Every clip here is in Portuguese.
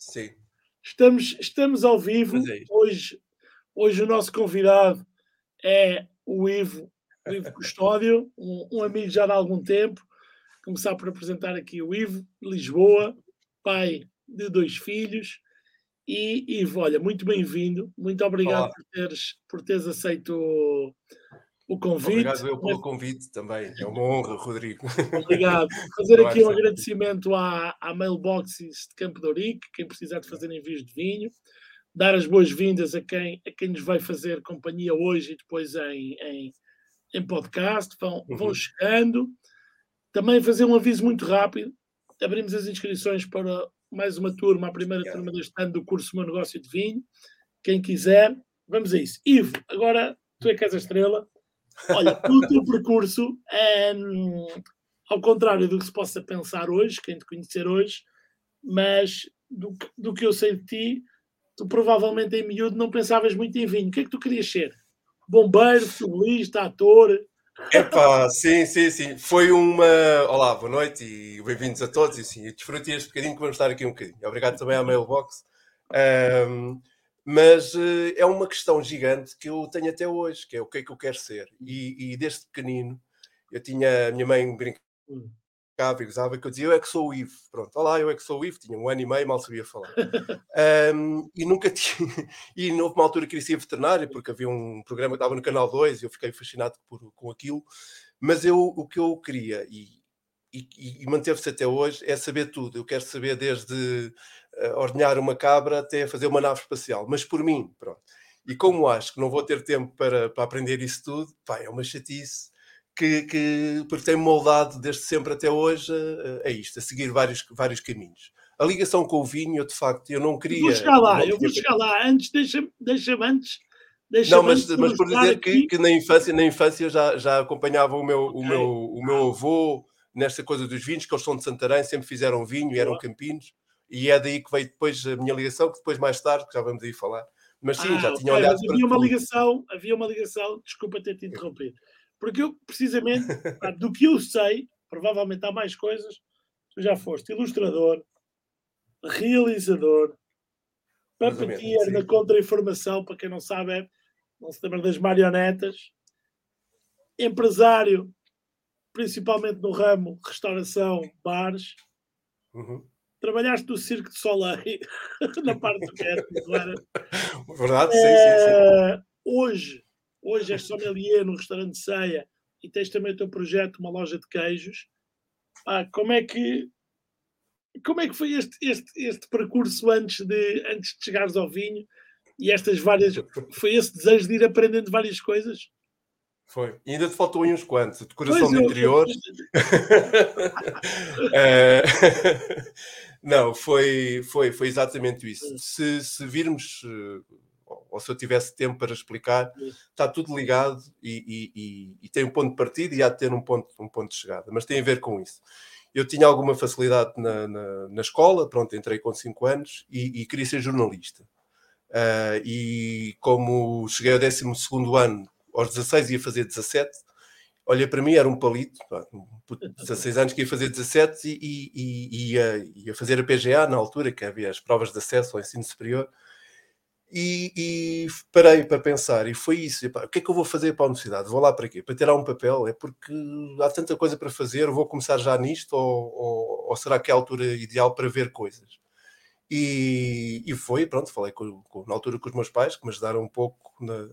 Sim. Estamos, estamos ao vivo. é hoje, hoje o nosso convidado é o Ivo, o Ivo Custódio, um, um, amigo já de algum tempo. Começar por apresentar aqui o Ivo, Lisboa, pai de dois filhos. E Ivo, olha, muito bem-vindo. Muito obrigado por teres, por teres aceito o, convite. Obrigado eu pelo convite também. É uma honra, Rodrigo. Obrigado. Fazer aqui um agradecimento à, à Mailboxes de Campo de Ourique, quem precisar de fazer envios de vinho. Dar as boas-vindas a quem, a quem nos vai fazer companhia hoje e depois em, em, em podcast. Vão, uhum. vão chegando. Também fazer um aviso muito rápido. Abrimos as inscrições para mais uma turma, a primeira Obrigado. turma deste ano do curso Meu Negócio de Vinho. Quem quiser, vamos a isso. Ivo, agora tu é que és a estrela Olha, pelo teu percurso, é, ao contrário do que se possa pensar hoje, quem te conhecer hoje, mas do do que eu sei de ti, tu provavelmente em miúdo não pensavas muito em vinho. O que é que tu querias ser? Bombeiro, futebolista, ator? Epá, sim, sim, sim. Foi uma. Olá, boa noite e bem-vindos a todos. E sim, desfrutem este bocadinho que vamos estar aqui um bocadinho. Obrigado também à Mailbox. Um, mas uh, é uma questão gigante que eu tenho até hoje, que é o que é que eu quero ser. E, e desde pequenino, eu tinha, a minha mãe brincava e gozava que eu dizia, eu é que sou o Ivo. Pronto, olá, eu é que sou o Ivo, tinha um ano e meio, mal sabia falar. um, e nunca tinha, e houve uma altura que queria ser veterinário, porque havia um programa que estava no Canal 2 e eu fiquei fascinado por, com aquilo, mas eu, o que eu queria, e, e, e manteve-se até hoje, é saber tudo. Eu quero saber desde ordenhar uma cabra até fazer uma nave espacial, mas por mim, pronto. E como acho que não vou ter tempo para, para aprender isso tudo, pá, é uma chatice que, que porque tem moldado desde sempre até hoje a, a, isto, a seguir vários, vários caminhos. A ligação com o vinho, eu, de facto, eu não queria. Eu vou chegar lá, eu vou chegar lá. Antes, deixa-me deixa antes. Deixa não, mas, mas por dizer que, que, na infância, na infância já, já acompanhava o meu, okay. o, meu, o meu avô nesta coisa dos vinhos, que eles são de Santarém, sempre fizeram vinho e eram campinos e é daí que veio depois a minha ligação, que depois mais tarde, que já vamos aí falar. Mas sim, ah, já tinha okay, olhado havia uma ligação, havia uma ligação, desculpa ter te interrompido, porque eu, precisamente, do que eu sei, provavelmente há mais coisas, tu já foste ilustrador, realizador, puppeteer na contra-informação, para quem não sabe, é, não se lembra das marionetas, empresário, principalmente no ramo restauração, bares, uhum trabalhaste no Circo de Soleil, na parte do era? Verdade, sim, sim, sim. Eh, hoje, hoje és sommelier no restaurante Ceia e tens também o teu projeto, uma loja de queijos. Ah, como é que como é que foi este, este, este percurso antes de, antes de chegares ao vinho e estas várias. Foi esse desejo de ir aprendendo várias coisas? Foi. E ainda te faltou aí uns quantos. Decoração de interior. Eh, não, foi, foi, foi exatamente isso. Se, se virmos, eh, ou se eu tivesse tempo para explicar, está tudo ligado e, e, e, e, tem um ponto de partida e há de ter um ponto, um ponto de chegada. Mas tem a ver com isso. Eu tinha alguma facilidade na, na, na escola, pronto, entrei com 5 anos e, queria ser jornalista. Uh, e como cheguei ao 12 ano aos 16 ia fazer 17. Olha, para mim era um palito, um 16 anos que ia fazer 17 e, e, e ia, ia, fazer a PGA na altura, que havia as provas de acesso ao ensino superior. E, e parei para pensar, e foi isso. o que é que eu vou fazer para a universidade? Vou lá para quê? Para tirar um papel? É porque há tanta coisa para fazer, vou começar já nisto? Ou, ou, ou será que é a altura ideal para ver coisas? E, e foi, pronto, falei com, com, na altura com os meus pais, que me ajudaram um pouco na,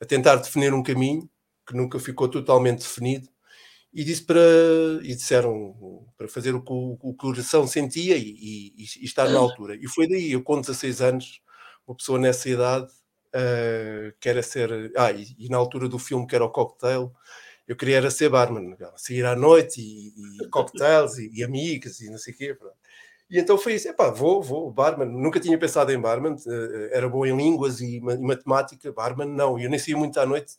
a tentar definir um caminho que nunca ficou totalmente definido e disse para e disseram para fazer o que o, o coração sentia e, e, e, estar na altura e foi daí eu com 16 anos uma pessoa nessa idade uh, era ser ah e, e, na altura do filme que era o cocktail eu queria era ser barman sair à noite e, e cocktails e, amigas e não sei o quê pronto. E então foi isso, epá, vou, vou, barman. Nunca tinha pensado em barman, eh, era bom em línguas e, matemática, barman não. Eu nem saía muito à noite,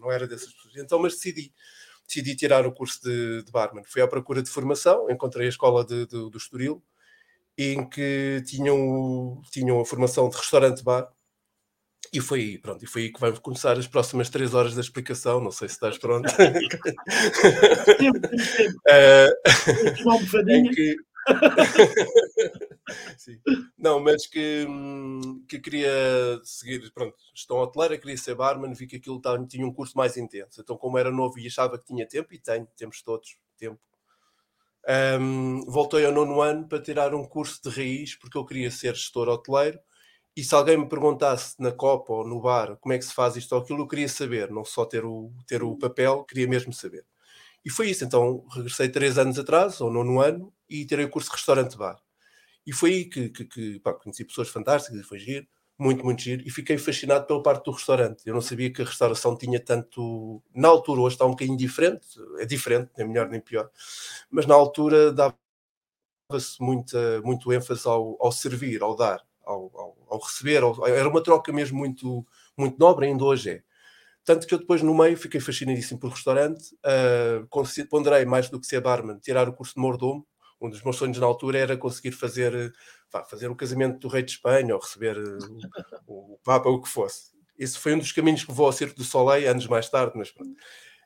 não, era dessas pessoas. Então, mas decidi, decidi tirar o curso de, de barman. Fui à procura de formação, encontrei a escola de, de, do Estoril, em que tinham, tinham a formação de restaurante-bar. E foi, pronto, e foi aí que vamos começar as próximas três horas da explicação. Não sei se estás pronto. Tempo, tempo. Uh, em que, Sim. Não, mas que, que queria seguir, pronto, gestão hoteleira, queria ser barman, vi que aquilo tinha um curso mais intenso. Então, como era novo e achava que tinha tempo, e tenho, temos todos tempo, um, voltei ao nono ano para tirar um curso de raiz, porque eu queria ser gestor hoteleiro. E se alguém me perguntasse na Copa ou no bar como é que se faz isto ou aquilo, eu queria saber, não só ter o, ter o papel, queria mesmo saber. E foi isso. Então regressei três anos atrás, ou nono ano, e tirei o curso de restaurante-bar. E foi aí que, que, que pá, conheci pessoas fantásticas, e foi giro, muito, muito giro, e fiquei fascinado pela parte do restaurante. Eu não sabia que a restauração tinha tanto. Na altura, hoje está um bocadinho diferente, é diferente, nem melhor nem pior, mas na altura dava-se muito ênfase ao, ao servir, ao dar, ao, ao, ao receber, ao, era uma troca mesmo muito, muito nobre, ainda hoje é. Tanto que eu depois, no meio, fiquei fascinadíssimo por restaurante, uh, ponderei mais do que ser barman, tirar o curso de mordomo, um dos meus sonhos na altura era conseguir fazer, pá, fazer o casamento do rei de Espanha ou receber eh, o, o Papa, o que fosse. Esse foi um dos caminhos que vou ao Circo do Soleil anos mais tarde, mas pronto.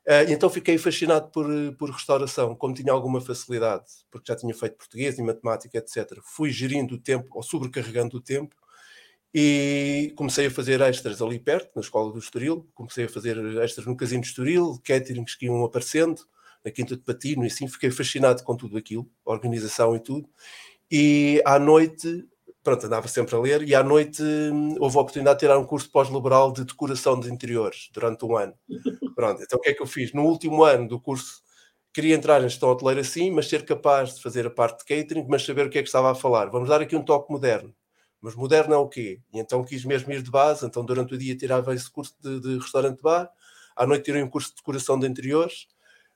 Uh, então fiquei fascinado por, por restauração, como tinha alguma facilidade, porque já tinha feito português e matemática, etc. Fui gerindo o tempo, ou sobrecarregando o tempo, e comecei a fazer extras ali perto, na escola do Estoril. Comecei a fazer extras no Casino do Estoril, caterings que iam aparecendo na Quinta de Patino, e assim fiquei fascinado com tudo aquilo, organização e tudo. E à noite, pronto, andava sempre a ler, e à noite hum, houve a oportunidade de tirar um curso pós-laboral de decoração de interiores durante um ano. Pronto, então o que é que eu fiz? No último ano do curso, queria entrar em gestão hoteleira sim, mas ser capaz de fazer a parte de catering, mas saber o que é que estava a falar. Vamos dar aqui um toque moderno. Mas moderno é o quê? E então quis mesmo ir de base, então durante o dia tirava esse curso de, de restaurante-bar, à noite tirei um curso de decoração de interiores,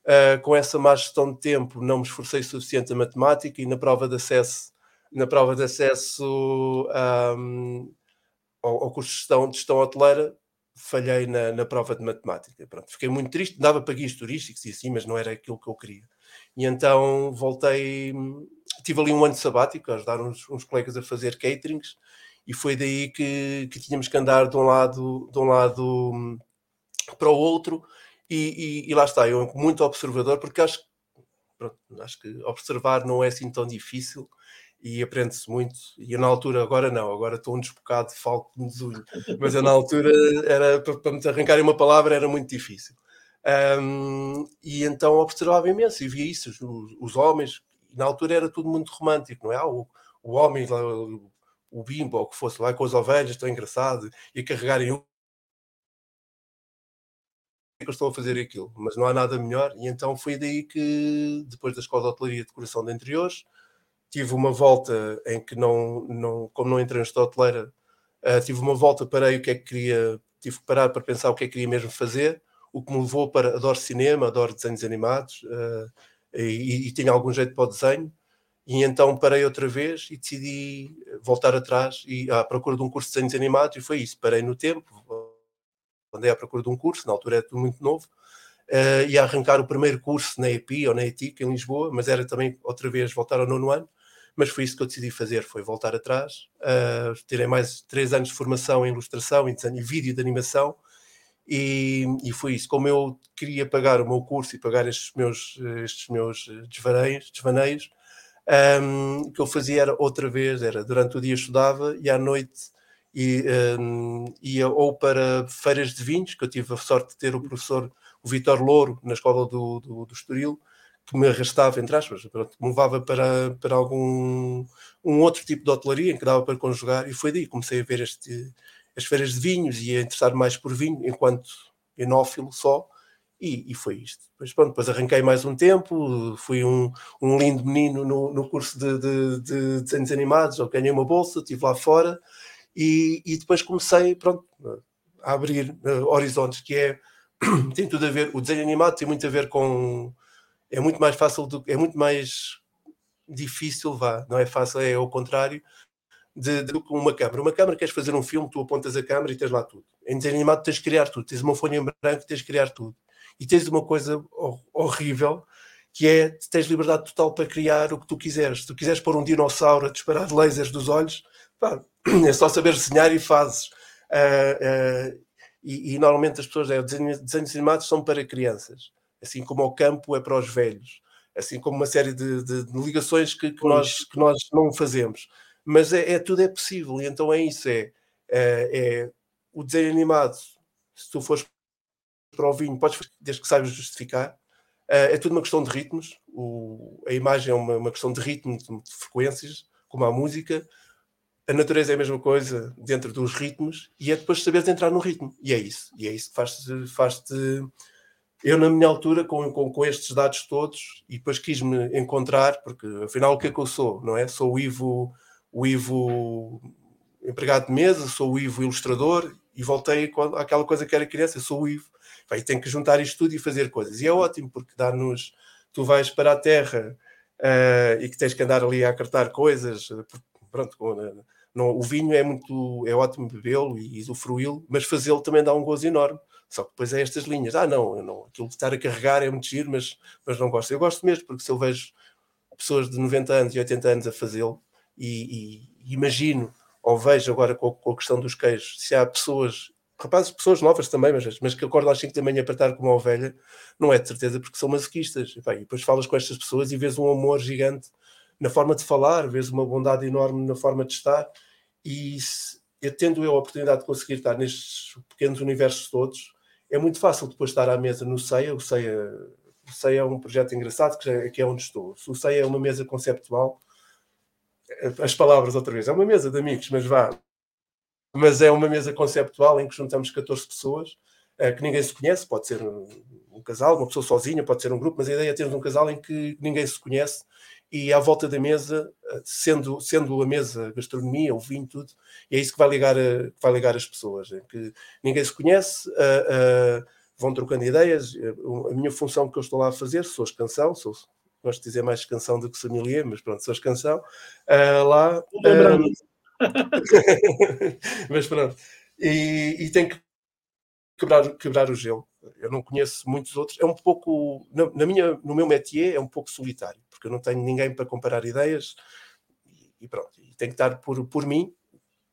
Uh, com essa má gestão de tempo, não me esforcei suficiente a matemática e na prova de acesso, na prova de acesso um, ao, ao, curso de gestão, de gestão hoteleira, falhei na, na prova de matemática. Pronto, fiquei muito triste, dava para guias turísticos e assim, mas não era aquilo que eu queria. E então voltei, tive ali um ano sabático a ajudar uns, uns colegas a fazer caterings e foi daí que, que tínhamos que andar de um lado, de um lado hum, para o outro e, e, e, lá está, eu muito observador, porque acho, pronto, acho que observar não é assim tão difícil e aprende-se muito. E eu na altura, agora não, agora estou um desbocado de falco de desunho, mas eu na altura era para, me arrancarem uma palavra era muito difícil. Um, e então observava imenso e via isso, os, os homens, na altura era tudo muito romântico, não é? Ah, o, o homem, o, o bimbo, ou o que fosse, lá com as ovelhas, tão engraçado, e carregarem um que eu estou a fazer aquilo, mas não há nada melhor. E então foi daí que, depois da Escola de Hotelaria e Decoração de Interiores, tive uma volta em que não, não como não entrei na hoteleira, uh, tive uma volta, parei o que é que queria, tive que parar para pensar o que é que queria mesmo fazer, o que me levou para, adoro cinema, adoro desenhos animados, uh, e, e algum jeito para o desenho, e então parei outra vez e decidi voltar atrás e à procura de um curso de desenhos animados, e foi isso, parei no tempo, andei à procura de um curso, na altura era tudo muito novo, uh, ia arrancar o primeiro curso na EPI ou na ETIC em Lisboa, mas era também outra vez voltar ao nono ano, mas foi isso que eu decidi fazer, foi voltar atrás, uh, tirei mais três anos de formação em ilustração, em e vídeo de animação, e, e, foi isso, como eu queria pagar o meu curso e pagar estes meus, estes meus desvaneios, desvaneios um, o que eu fazia era outra vez, era durante o dia estudava e à noite e um, ia ou para feiras de vinhos, que eu tive a sorte de ter o professor, o Vitor Louro, na escola do, do, do Estoril, que me arrastava, entre aspas, pronto, me levava para, para algum um outro tipo de hotelaria em que dava para conjugar, e foi daí que comecei a ver este, as feiras de vinhos e a interessar mais por vinho, enquanto enófilo só, e, e, foi isto. Depois, pronto, depois arranquei mais um tempo, fui um, um lindo menino no, no curso de, de, de desenhos animados, ganhei uma bolsa, estive lá fora, e, e depois comecei pronto, a abrir uh, horizontes, que é tem tudo a ver, o desenho animado tem muito a ver com é muito mais fácil do, é muito mais difícil, vá, não é fácil, é ao contrário de, de uma câmara. Uma câmara queres fazer um filme, tu apontas a câmara e tens lá tudo. Em desenho animado tens de criar tudo, tens uma folha em branco, tens de criar tudo. E tens uma coisa horrível que é tens liberdade total para criar o que tu quiseres. Se tu quiseres pôr um dinossauro a disparar lasers dos olhos, pá, é só saber desenhar e fazes. Uh, uh, e, e, normalmente as pessoas, é, desenhos, desenhos animados são para crianças, assim como o campo é para os velhos, assim como uma série de, de, de ligações que, que nós, que nós não fazemos. mas é, é, tudo é possível, e então é isso, é, é, é o desenho animado, se tu fores para o vinho, podes desde que saibas justificar, uh, é tudo uma questão de ritmos, o, a imagem é uma, uma questão de ritmo, de, de frequências, como a música, a natureza é a mesma coisa dentro dos ritmos e é depois saberes entrar no ritmo. E é isso. E é isso que faz-te. Faz eu, na minha altura, com, com, com, estes dados todos, e depois quis-me encontrar, porque afinal o que é que eu sou? Não é? Sou o Ivo, o Ivo empregado de mesa, sou o Ivo ilustrador, e voltei àquela coisa que era criança, sou o Ivo. Vai, tem que juntar isto tudo e fazer coisas. E é ótimo, porque dá-nos. Tu vais para a terra uh, e que tens que andar ali a acartar coisas, pronto, não, o vinho é muito é ótimo bebê-lo e usufruí-lo, mas fazê-lo também dá um gozo enorme. Só que depois é estas linhas. Ah, não, não aquilo de estar a carregar é muito giro, mas, mas não gosto. Eu gosto mesmo, porque se eu vejo pessoas de 90 anos e 80 anos a fazê-lo e, e, imagino, ou vejo agora com, com, a questão dos queijos, se há pessoas, rapazes, pessoas novas também, mas, mas que acordam às 5 da manhã para estar com uma ovelha, não é de certeza porque são masoquistas. E, bem, depois falas com estas pessoas e vês um amor gigante na forma de falar, vês uma bondade enorme na forma de estar e se, eu tendo eu a oportunidade de conseguir estar nestes pequenos universos todos, é muito fácil depois estar à mesa no CEIA. O CEIA, o CEIA é um projeto engraçado, que, é, que é onde estou. O CEIA é uma mesa conceptual, as palavras outra vez, é uma mesa de amigos, mas vá. Mas é uma mesa conceptual em que juntamos 14 pessoas, eh, que ninguém se conhece, pode ser um, um casal, uma pessoa sozinha, pode ser um grupo, mas a ideia é termos um casal em que ninguém se conhece e à volta da mesa, eh, sendo, sendo a mesa gastronomia, o vinho, tudo, e é isso que vai ligar, a, que vai ligar as pessoas, é que ninguém se conhece, uh, uh, vão trocando ideias, a minha função que eu estou lá a fazer, sou canção, sou, gosto de dizer mais canção do que sommelier, mas pronto, sou canção, uh, lá... mas pronto, e, e tem que quebrar, quebrar o gelo. Eu não conheço muitos outros. É um pouco, na, na minha, no meu métier, é um pouco solitário porque eu não tenho ninguém para comparar ideias e, e pronto, e tenho que estar por, por mim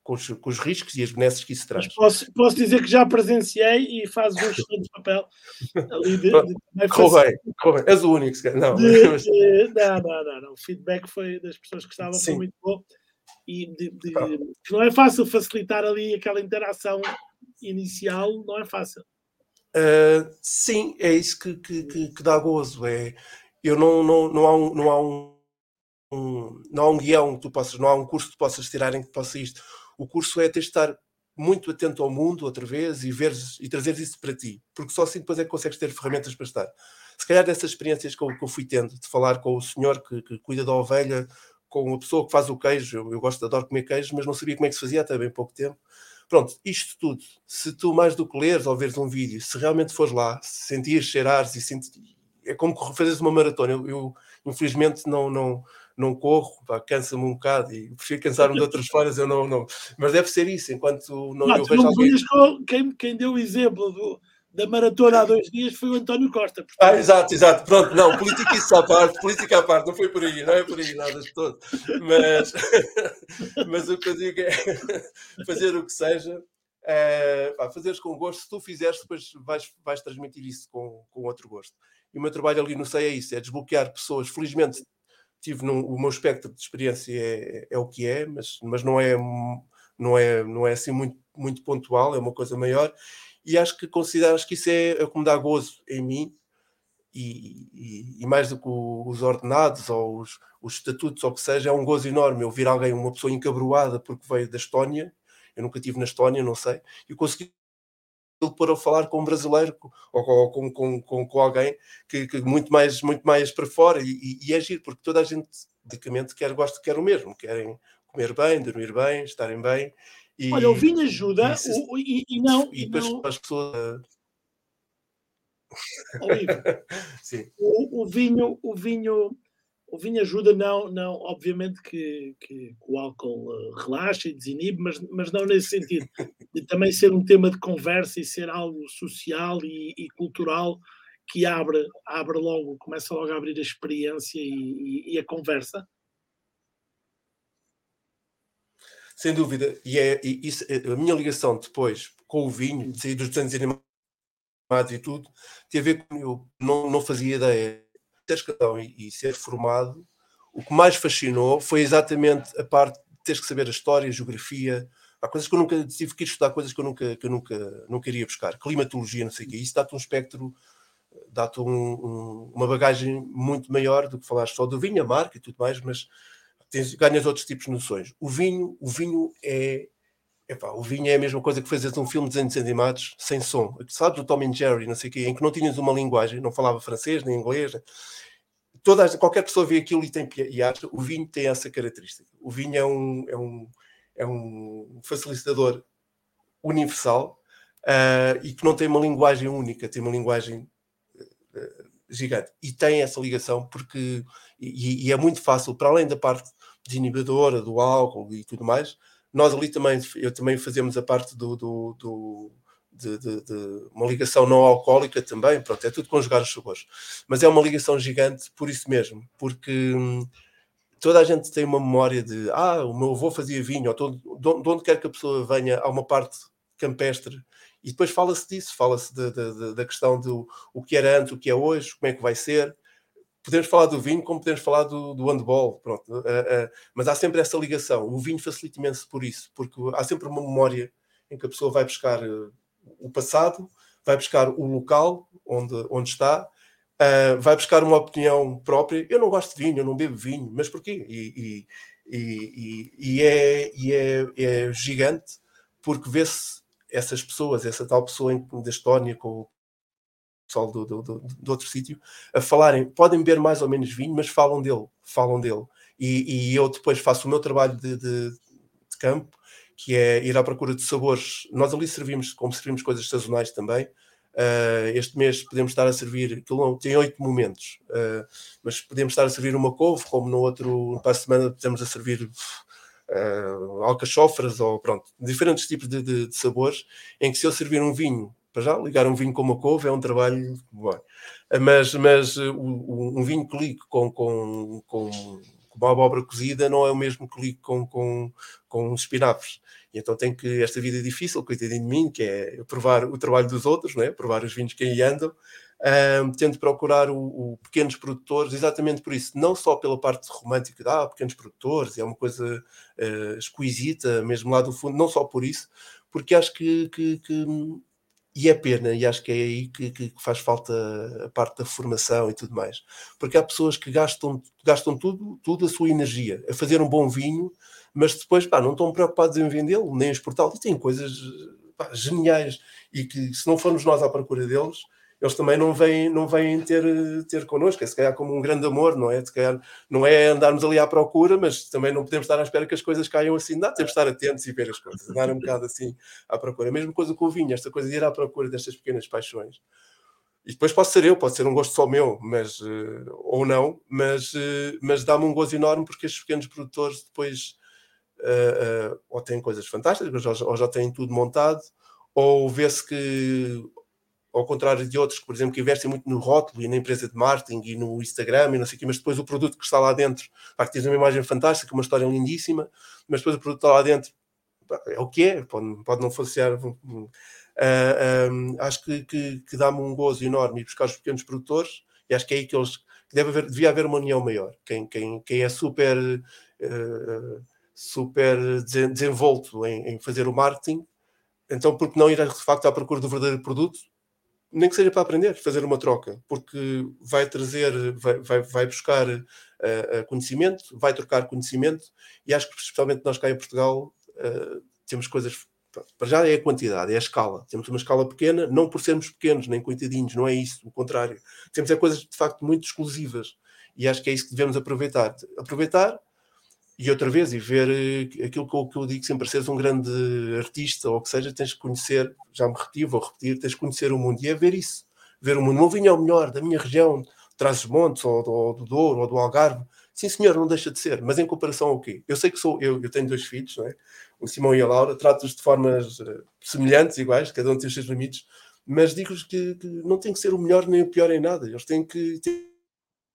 com os, com os, riscos e as benesses que isso traz. Posso, posso, dizer que já presenciei e fazes um excelente papel ali de, de, de correu bem, correu bem, és o único, não. De, não, não, não, não, o feedback foi das pessoas que estavam foi muito bom e de, de, não é fácil facilitar ali aquela interação inicial, não é fácil. Uh, sim, é isso que, que, que, que dá gozo. É, eu não, não, não há um, não há um, um, não há um guião que tu possas, não há um curso que tu possas tirar em que possa isto. O curso é ter de estar muito atento ao mundo outra vez e veres e trazeres isso para ti, porque só assim depois é que consegues ter ferramentas para estar. Se calhar dessas experiências que eu, que eu fui tendo, de falar com o senhor que, que, cuida da ovelha, com a pessoa que faz o queijo, eu, eu gosto, adoro comer queijo, mas não sabia como é que se fazia até bem pouco tempo. Pronto, isto tudo, se tu mais do que leres ou veres um vídeo, se realmente fores lá, se sentires, cheirares e, sentir é como fazeres uma maratona. Eu, eu, infelizmente não, não, não corro, cansa-me um bocado e prefiro cansar-me de outras formas, eu não, não. Mas deve ser isso, enquanto não, não eu vejo alguém... Quem, quem deu o exemplo do, da maratona há dois dias foi o António Costa. Portanto... Ah, exato, exato. Pronto, não, política isso à parte, política à parte, não foi por aí, não é por aí nada de todo. Mas, mas o que eu digo é fazer o que seja, é, fazeres com gosto, se tu fizeres, depois vais, vais transmitir isso com, com outro gosto. E o meu trabalho ali no SEI é isso, é desbloquear pessoas. Felizmente tive num, o meu espectro de experiência é, é o que é, mas, mas não é não é não é assim muito muito pontual, é uma coisa maior. E acho que considero que isso é, é como dá gozo em mim e, e, e, mais do que os ordenados ou os, os estatutos ou o que seja, é um gozo enorme eu vir alguém, uma pessoa encabroada porque veio da Estónia, eu nunca estive na Estónia, não sei, e consegui pôr a falar com um brasileiro ou, ou com, com, com, com, alguém que, que, muito, mais, muito mais para fora e, e, e é porque toda a gente basicamente quer, gosta, quer o mesmo, querem comer bem, dormir bem, estarem bem. E, Olha, o vinho ajuda e, o, e, e não. E depois não... as pessoas. Sim. O, o, vinho, o vinho o vinho ajuda, não, não obviamente que, que o álcool eh, relaxa e desinibe, mas, mas não nesse sentido. De também ser um tema de conversa e ser algo social e, e cultural que abre, abre logo, começa logo a abrir a experiência e, e, e a conversa. Sem dúvida, e, é, e isso, é, a minha ligação depois com o vinho, de sair dos desenhos animados e tudo, tem a ver com eu não, não fazia ideia ter escalão e, e ser formado, o que mais fascinou foi exatamente a parte de tens que saber a história, a geografia, há coisas que eu nunca tive que estudar, coisas que eu nunca, que eu nunca, nunca iria buscar, climatologia, não sei o quê, isso dá-te um espectro, dá-te um, um, uma bagagem muito maior do que falaste só do vinho, a marca e tudo mais, mas tens, ganhas outros tipos de noções. O vinho, o vinho é Epá, o vinho é a mesma coisa que fazes um filme de desenhos animados sem som. Sabes o Tom and Jerry, não sei o quê, em que não tinhas uma linguagem, não falava francês nem inglês. Toda, qualquer pessoa vê aquilo e, tem, e acha, o vinho tem essa característica. O vinho é um, é um, é um facilitador universal uh, e que não tem uma linguagem única, tem uma linguagem uh, gigante. E tem essa ligação porque, e, e é muito fácil, para além da parte desinibidora, do álcool e tudo mais, nós ali também, eu também fazemos a parte do, do, do de, de, de, uma ligação não alcoólica também, pronto, é tudo conjugar os sabores. Mas é uma ligação gigante por isso mesmo, porque hum, toda a gente tem uma memória de ah, o meu avô fazia vinho, ou de onde quer que a pessoa venha, há uma parte campestre, e depois fala-se disso, fala-se da questão do o que era antes, o que é hoje, como é que vai ser, podemos falar do vinho como podemos falar do, do handball, pronto. Uh, uh, mas há sempre essa ligação. O vinho facilita imenso por isso, porque há sempre uma memória em que a pessoa vai buscar uh, o passado, vai buscar o local onde, onde está, vai buscar uma opinião própria. Eu não gosto de vinho, eu não bebo vinho, mas porquê? E, e, e, e é, é, é, gigante porque vê-se essas pessoas, essa tal pessoa da Estónia com, pessoal do, do, do, do outro sítio, a falarem, podem beber mais ou menos vinho, mas falam dele, falam dele. E, e eu depois faço o meu trabalho de, de, de, campo, que é ir à procura de sabores. Nós ali servimos, como servimos coisas sazonais também. Uh, este mês podemos estar a servir, tem oito momentos, uh, mas podemos estar a servir uma couve, como no outro, para a semana, podemos a servir uh, alcachofras ou pronto, diferentes tipos de, de, de sabores, em que se eu servir um vinho para já, ligar um vinho com uma couve é um trabalho bom. Mas, mas uh, um vinho que ligue com, com, com, uma abóbora cozida não é o mesmo que ligue com, com, com espinafres. E então tem que, esta vida é difícil, coitadinho de mim, que é provar o trabalho dos outros, não é? provar os vinhos que aí andam, um, tento procurar o, o, pequenos produtores, exatamente por isso, não só pela parte romântica, ah, pequenos produtores, é uma coisa uh, esquisita, mesmo lá do fundo, não só por isso, porque acho que, que, que e é pena, e acho que é aí que, que, faz falta a parte da formação e tudo mais. Porque há pessoas que gastam, gastam tudo, tudo a sua energia a fazer um bom vinho, mas depois pá, não estão preocupados em vendê-lo, nem exportá-lo. E têm coisas pá, geniais e que se não formos nós à procura deles, eles também não vêm, não vêm ter, ter connosco, é se calhar como um grande amor, não é? Se calhar, não é andarmos ali à procura, mas também não podemos estar à espera que as coisas caiam assim, dá, temos de estar atentos e ver as coisas, dar um bocado assim à procura. A mesma coisa com o vinho, esta coisa de ir à procura destas pequenas paixões. E depois pode ser eu, pode ser um gosto só meu, mas, uh, ou não, mas, uh, mas dá-me um gozo enorme porque estes pequenos produtores depois uh, ou têm coisas fantásticas, ou já, ou já têm tudo montado, ou vê-se que ao contrário de outros que, por exemplo, que investem muito no rótulo e na empresa de marketing e no Instagram e não sei o quê, mas depois o produto que está lá dentro, pá, que tens uma imagem fantástica, uma história lindíssima, mas depois o produto está lá dentro, pá, é o que é, pode, pode não funcionar. Uh, um, acho que, que, que dá-me um gozo enorme ir buscar os pequenos produtores e acho que é aí que eles que deve haver, devia haver uma união maior. Quem, quem, quem é super, uh, super desenvolto em, em fazer o marketing, então por que não ir de facto à procura do verdadeiro produto nem que seja para aprender, fazer uma troca, porque vai trazer, vai, vai, vai buscar uh, conhecimento, vai trocar conhecimento, e acho que especialmente nós cá em Portugal uh, temos coisas. Para já é a quantidade, é a escala. Temos uma escala pequena, não por sermos pequenos, nem coitadinhos, não é isso, o contrário. Temos é coisas de facto muito exclusivas. E acho que é isso que devemos aproveitar. Aproveitar e outra vez, e ver eh, aquilo que eu, que eu digo sempre, seres um grande artista ou que seja, tens que conhecer, já me repeti, vou repetir, tens que conhecer o mundo e é ver isso, ver o mundo. Não vinha ao melhor da minha região, Trás-os-Montes, ou do, ou do Douro, ou do Algarve. Sim, senhor, não deixa de ser, mas em comparação ao quê? Eu sei que sou, eu, eu tenho dois filhos, não é? o Simão e a Laura, trato-os de formas uh, semelhantes, iguais, cada um tem os seus limites, mas digo-lhes que, que, não tem que ser o melhor nem o pior em nada, eles têm que. Têm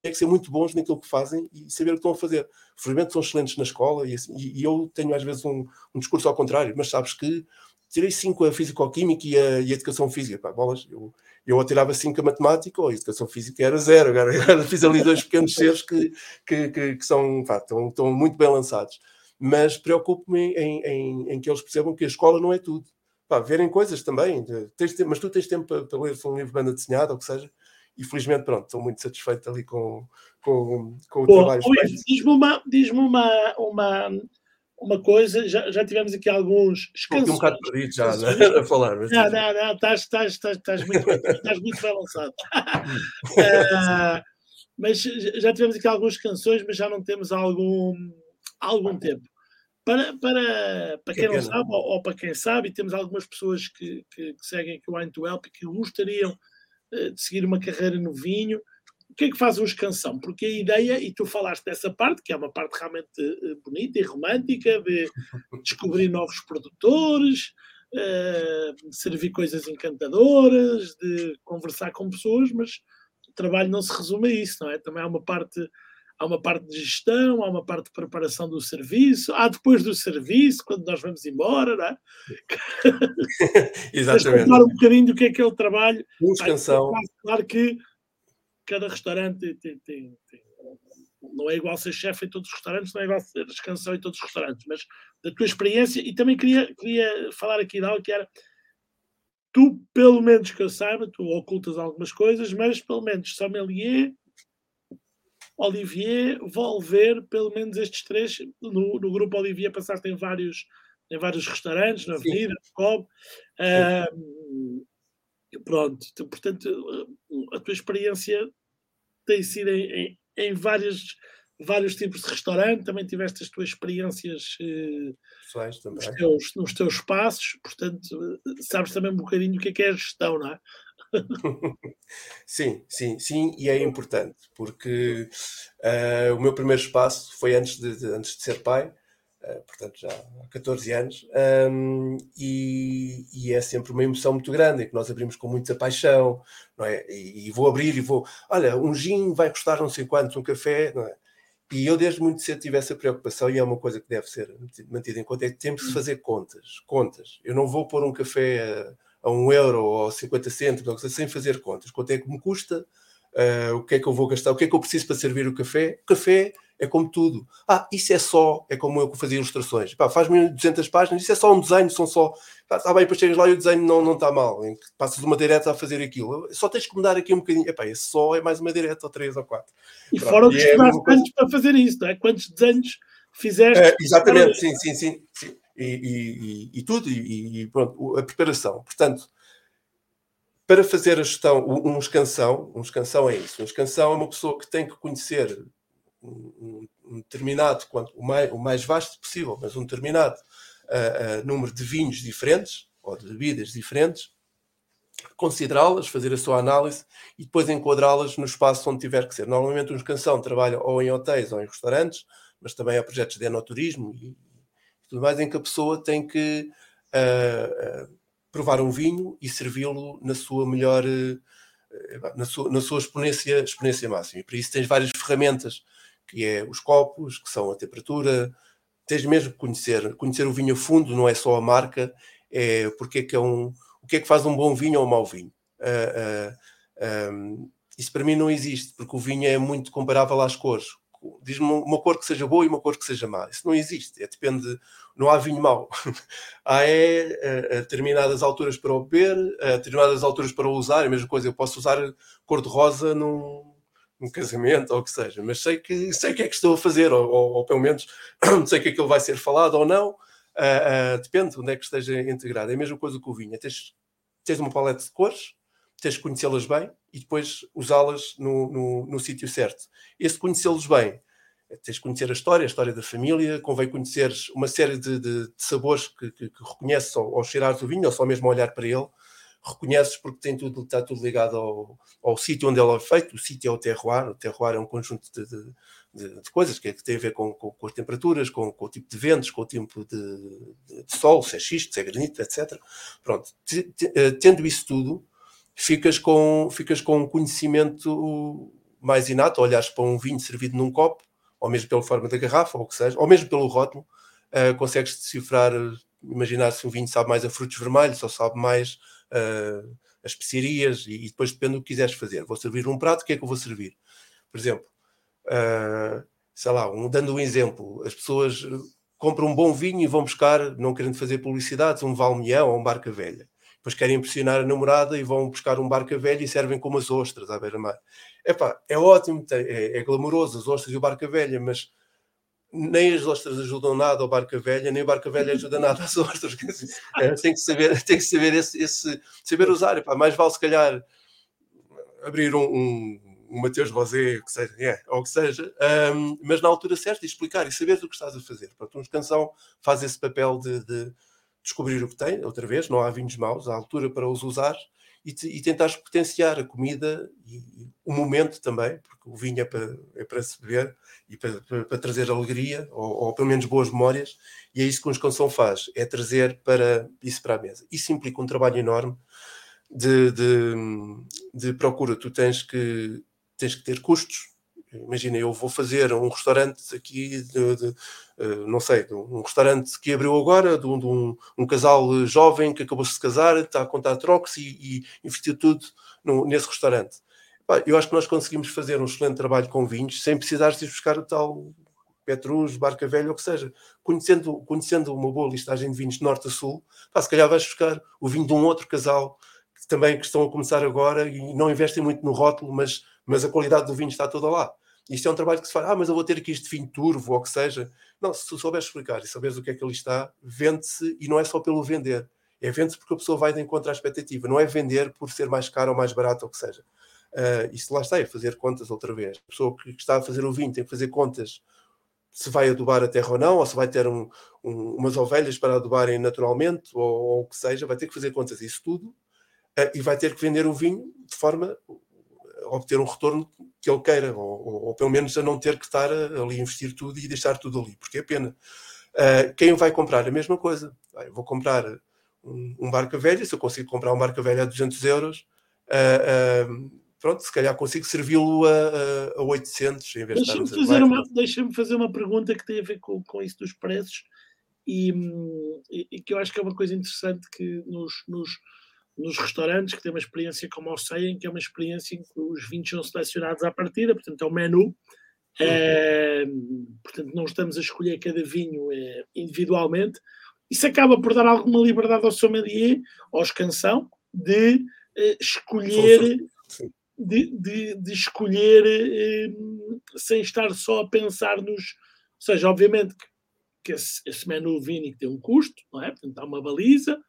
têm que ser muito bons naquilo que fazem e saber o que estão a fazer. Felizmente são excelentes na escola e, assim, e, e eu tenho às vezes um, um, discurso ao contrário, mas sabes que tirei 5 a Físico-Química e, a, e a Educação Física. Pá, bolas, eu, eu tirava 5 a Matemática ou a Educação Física era zero. Agora, agora fiz ali dois pequenos seres que, que, que, que são, pá, estão, estão muito bem lançados. mas preocupo-me em, em, em, que eles percebam que a escola não é tudo. Pá, verem coisas também, tens, mas tu tens tempo para, para ler um livro de banda desenhada, ou o que seja, e felizmente, pronto, estou muito satisfeito ali com, com, com o Bom, trabalho. Diz-me uma, diz uma, uma, uma coisa, já, já tivemos aqui alguns. Estou um bocado perdido já né? a falar. Mas... Não, não, não, estás, estás, estás, estás, muito, estás muito bem lançado. uh, mas já tivemos aqui algumas canções, mas já não temos algum, algum tempo. Para, para, para quem não sabe, ou, ou, para quem sabe, temos algumas pessoas que, que, que seguem aqui o Wine to Help e que gostariam de seguir uma carreira no vinho o que é que faz um escansão? Porque a ideia, e tu falaste dessa parte, que é uma parte realmente eh, bonita e romântica, de descobrir novos produtores, uh, servir coisas encantadoras, de conversar com pessoas, mas o trabalho não se resume a isso, não é? Também há uma parte há uma parte de gestão, há uma parte de preparação do serviço, há depois do serviço, quando nós vamos embora, não é? Exatamente. Mas um bocadinho do que é que é o trabalho. Descansão. Claro que cada restaurante tem, tem, tem, não é igual ser chefe em todos os restaurantes, não é igual ser descansão em todos os restaurantes, mas da tua experiência, e também queria, queria falar aqui de algo que era tu, pelo menos que eu saiba, tu ocultas algumas coisas, mas pelo menos sommelier, Olivier, Volver, pelo menos estes três, no, no grupo Olivier passaste em vários, em vários restaurantes, na Avenida, no Cobb. Uh, pronto, portanto, a tua experiência tem sido em, em, em vários, vários tipos de restaurante, também tiveste as tuas experiências eh. Nos, teus, nos teus passos, portanto, sabes também um bocadinho o que é, que é a gestão, não é? sim, sim, sim, e é importante, porque uh, o meu primeiro espaço foi antes de, de, antes de ser pai, uh, portanto já há 14 anos, um, e, e, é sempre uma emoção muito grande, em que nós abrimos com muita paixão, não é? E, e, vou abrir e vou, olha, um gin vai custar não sei quanto, um café, não é? E eu desde muito cedo tive essa preocupação e é uma coisa que deve ser mantida em conta, é que temos de fazer contas, contas. Eu não vou pôr um café a, a um euro ou 50 cêntimos, sem fazer contas. Quanto é que me custa? Uh, o que é que eu vou gastar? O que é que eu preciso para servir o café? O café é como tudo. Ah, isso é só, é como eu que fazia ilustrações. Faz-me 200 páginas, isso é só um desenho, são só. Está bem, para chegas lá e o desenho não, não está mal. Passas uma direta a fazer aquilo. Só tens que mudar aqui um bocadinho. Epá, esse só é mais uma direta, ou três ou quatro. E Pronto, fora os é coisa... anos para fazer isso, não é? Quantos desenhos fizeste? É, exatamente, sim, sim, sim. sim. E, e, e, tudo, e, pronto, a preparação. Portanto, para fazer a gestão, um escansão, um escansão é isso. Um escansão é uma pessoa que tem que conhecer um, um determinado, quanto, o, mais, o mais vasto possível, mas um determinado uh, uh, número de vinhos diferentes ou de bebidas diferentes, considerá-las, fazer a sua análise e depois enquadrá-las no espaço onde tiver que ser. Normalmente, um escansão trabalha ou em hotéis ou em restaurantes, mas também há projetos de enoturismo e tudo mais, em que a pessoa tem que uh, provar um vinho e servi-lo na sua melhor. Na sua, na sua exponência, exponência máxima. E para isso tens várias ferramentas que é os copos, que são a temperatura. Tens mesmo que conhecer, conhecer o vinho a fundo, não é só a marca, é porque é que é um, o que é que faz um bom vinho ou um mau vinho. Uh, uh, um, isso para mim não existe, porque o vinho é muito comparável às cores. Diz-me uma cor que seja boa e uma cor que seja má. Isso não existe. É, depende. Não há vinho mau. há é a, determinadas alturas para o beber, a determinadas alturas para o usar. É a mesma coisa. Eu posso usar cor de rosa num, um casamento ou o que seja, mas sei que sei o que é que estou a fazer, ou, ou, ou pelo menos sei que aquilo vai ser falado ou não, uh, uh, depende de onde é que esteja integrado. É a mesma coisa que o vinho, tens, tens uma paleta de cores, tens que conhecê-las bem e depois usá-las no, no, no sítio certo. Esse conhecê-los bem, tens que conhecer a história, a história da família, convém conhecer uma série de, de, de sabores que, que, que reconheces ao, ao o vinho, ou só mesmo olhar para ele, reconheces porque tem tudo, está tudo ligado ao, ao sítio onde ele é feito. O sítio é o terroir, o terroir é um conjunto de, de, de coisas que, é, que a ver com, com, com as temperaturas, com, com, o tipo de ventos, com o tipo de, de, sol, se é xisto, se é granito, etc. Pronto, eh, tendo isso tudo, ficas com, ficas com um conhecimento mais inato, olhares para um vinho servido num copo, ou mesmo pela forma da garrafa, ou o que seja, ou mesmo pelo rótulo, uh, consegues decifrar, imaginar se um vinho sabe mais a frutos vermelhos ou sabe mais uh, as especiarias e, e, depois depende do que quiseres fazer. Vou servir um prato, o que é que eu vou servir? Por exemplo, uh, sei lá, um, dando um exemplo, as pessoas compram um bom vinho e vão buscar, não querendo fazer publicidades, um valmião ou um barca velha. Depois querem impressionar a namorada e vão buscar um barca velha e servem como as ostras à beira-mar. É ótimo, é, é glamouroso as ostras e o barca velha, mas nem as ostras ajudam nada ao barca velha, nem o barca velha ajuda nada às ostras. É, tem que saber, tem que saber esse, esse saber usar. Epá, mais vale se calhar abrir um, um, um Mateus Rosé, que seja, é, ou que seja, um, mas na altura certa e explicar e saber o que estás a fazer. Pronto, um canção faz esse papel de, de, descobrir o que tem, outra vez, não há vinhos maus, há altura para os usar e, te, e tentares potenciar a comida e, e, o momento também, porque o vinho é para, é para se beber e para, para, para trazer alegria, ou, ou, pelo menos boas memórias, e é isso que um escansão faz, é trazer para isso para a mesa. Isso implica um trabalho enorme de, de, de procura. Tu tens que, tens que ter custos. Imagina, eu vou fazer um restaurante aqui, de, de uh, não sei, um restaurante que abriu agora, de um, de um, um casal jovem que acabou -se de casar, está a contar trocos e, e investiu tudo no, nesse restaurante. eu acho que nós conseguimos fazer um excelente trabalho com vinhos sem precisar de buscar o tal Petrus, Barca Velha, ou que seja. Conhecendo, conhecendo uma boa listagem de vinhos de norte a sul, pá, se calhar vais buscar o vinho de um outro casal que também que estão a começar agora e não investem muito no rótulo, mas, mas a qualidade do vinho está toda lá. Isto é um trabalho que se faz, ah, mas eu vou ter aqui este vinho turvo, ou o que seja. Não, se tu souberes explicar e souberes o que é que ali está, vende-se e não é só pelo vender. É vende-se porque a pessoa vai de encontro à expectativa. Não é vender por ser mais caro ou mais barato, ou que seja. Uh, lá está, é fazer contas outra vez. A pessoa que está a fazer o vinho tem que fazer contas se vai adubar a terra ou não, ou se vai ter um, um, umas ovelhas para adubarem naturalmente, ou, ou, o que seja, vai ter que fazer contas isso tudo uh, e vai ter que vender o vinho de forma obter um retorno que ele queira, ou, ou, pelo menos a não ter que estar ali a investir tudo e deixar tudo ali, porque é pena. Uh, quem vai comprar a mesma coisa? Vou comprar um, um barca velha, se eu consigo comprar um barca velha a 200 euros, uh, pronto, se calhar consigo servi-lo a, a, 800 em vez deixa-me fazer, uma, deixa fazer uma pergunta que tem a ver com, com isso dos preços e, e, e, que eu acho que é uma coisa interessante que nos, nos, nos restaurantes que têm uma experiência como o Seien, que é uma experiência em que os vinhos são selecionados à partida, portanto é o menu, é, portanto não estamos a escolher cada vinho é, individualmente, isso acaba por dar alguma liberdade ao sommelier, ao escansão, de é, escolher de, de, de escolher sem estar só a pensar nos. Ou seja, obviamente que, que esse, esse menu vínico tem um custo, não é? Portanto, há uma baliza,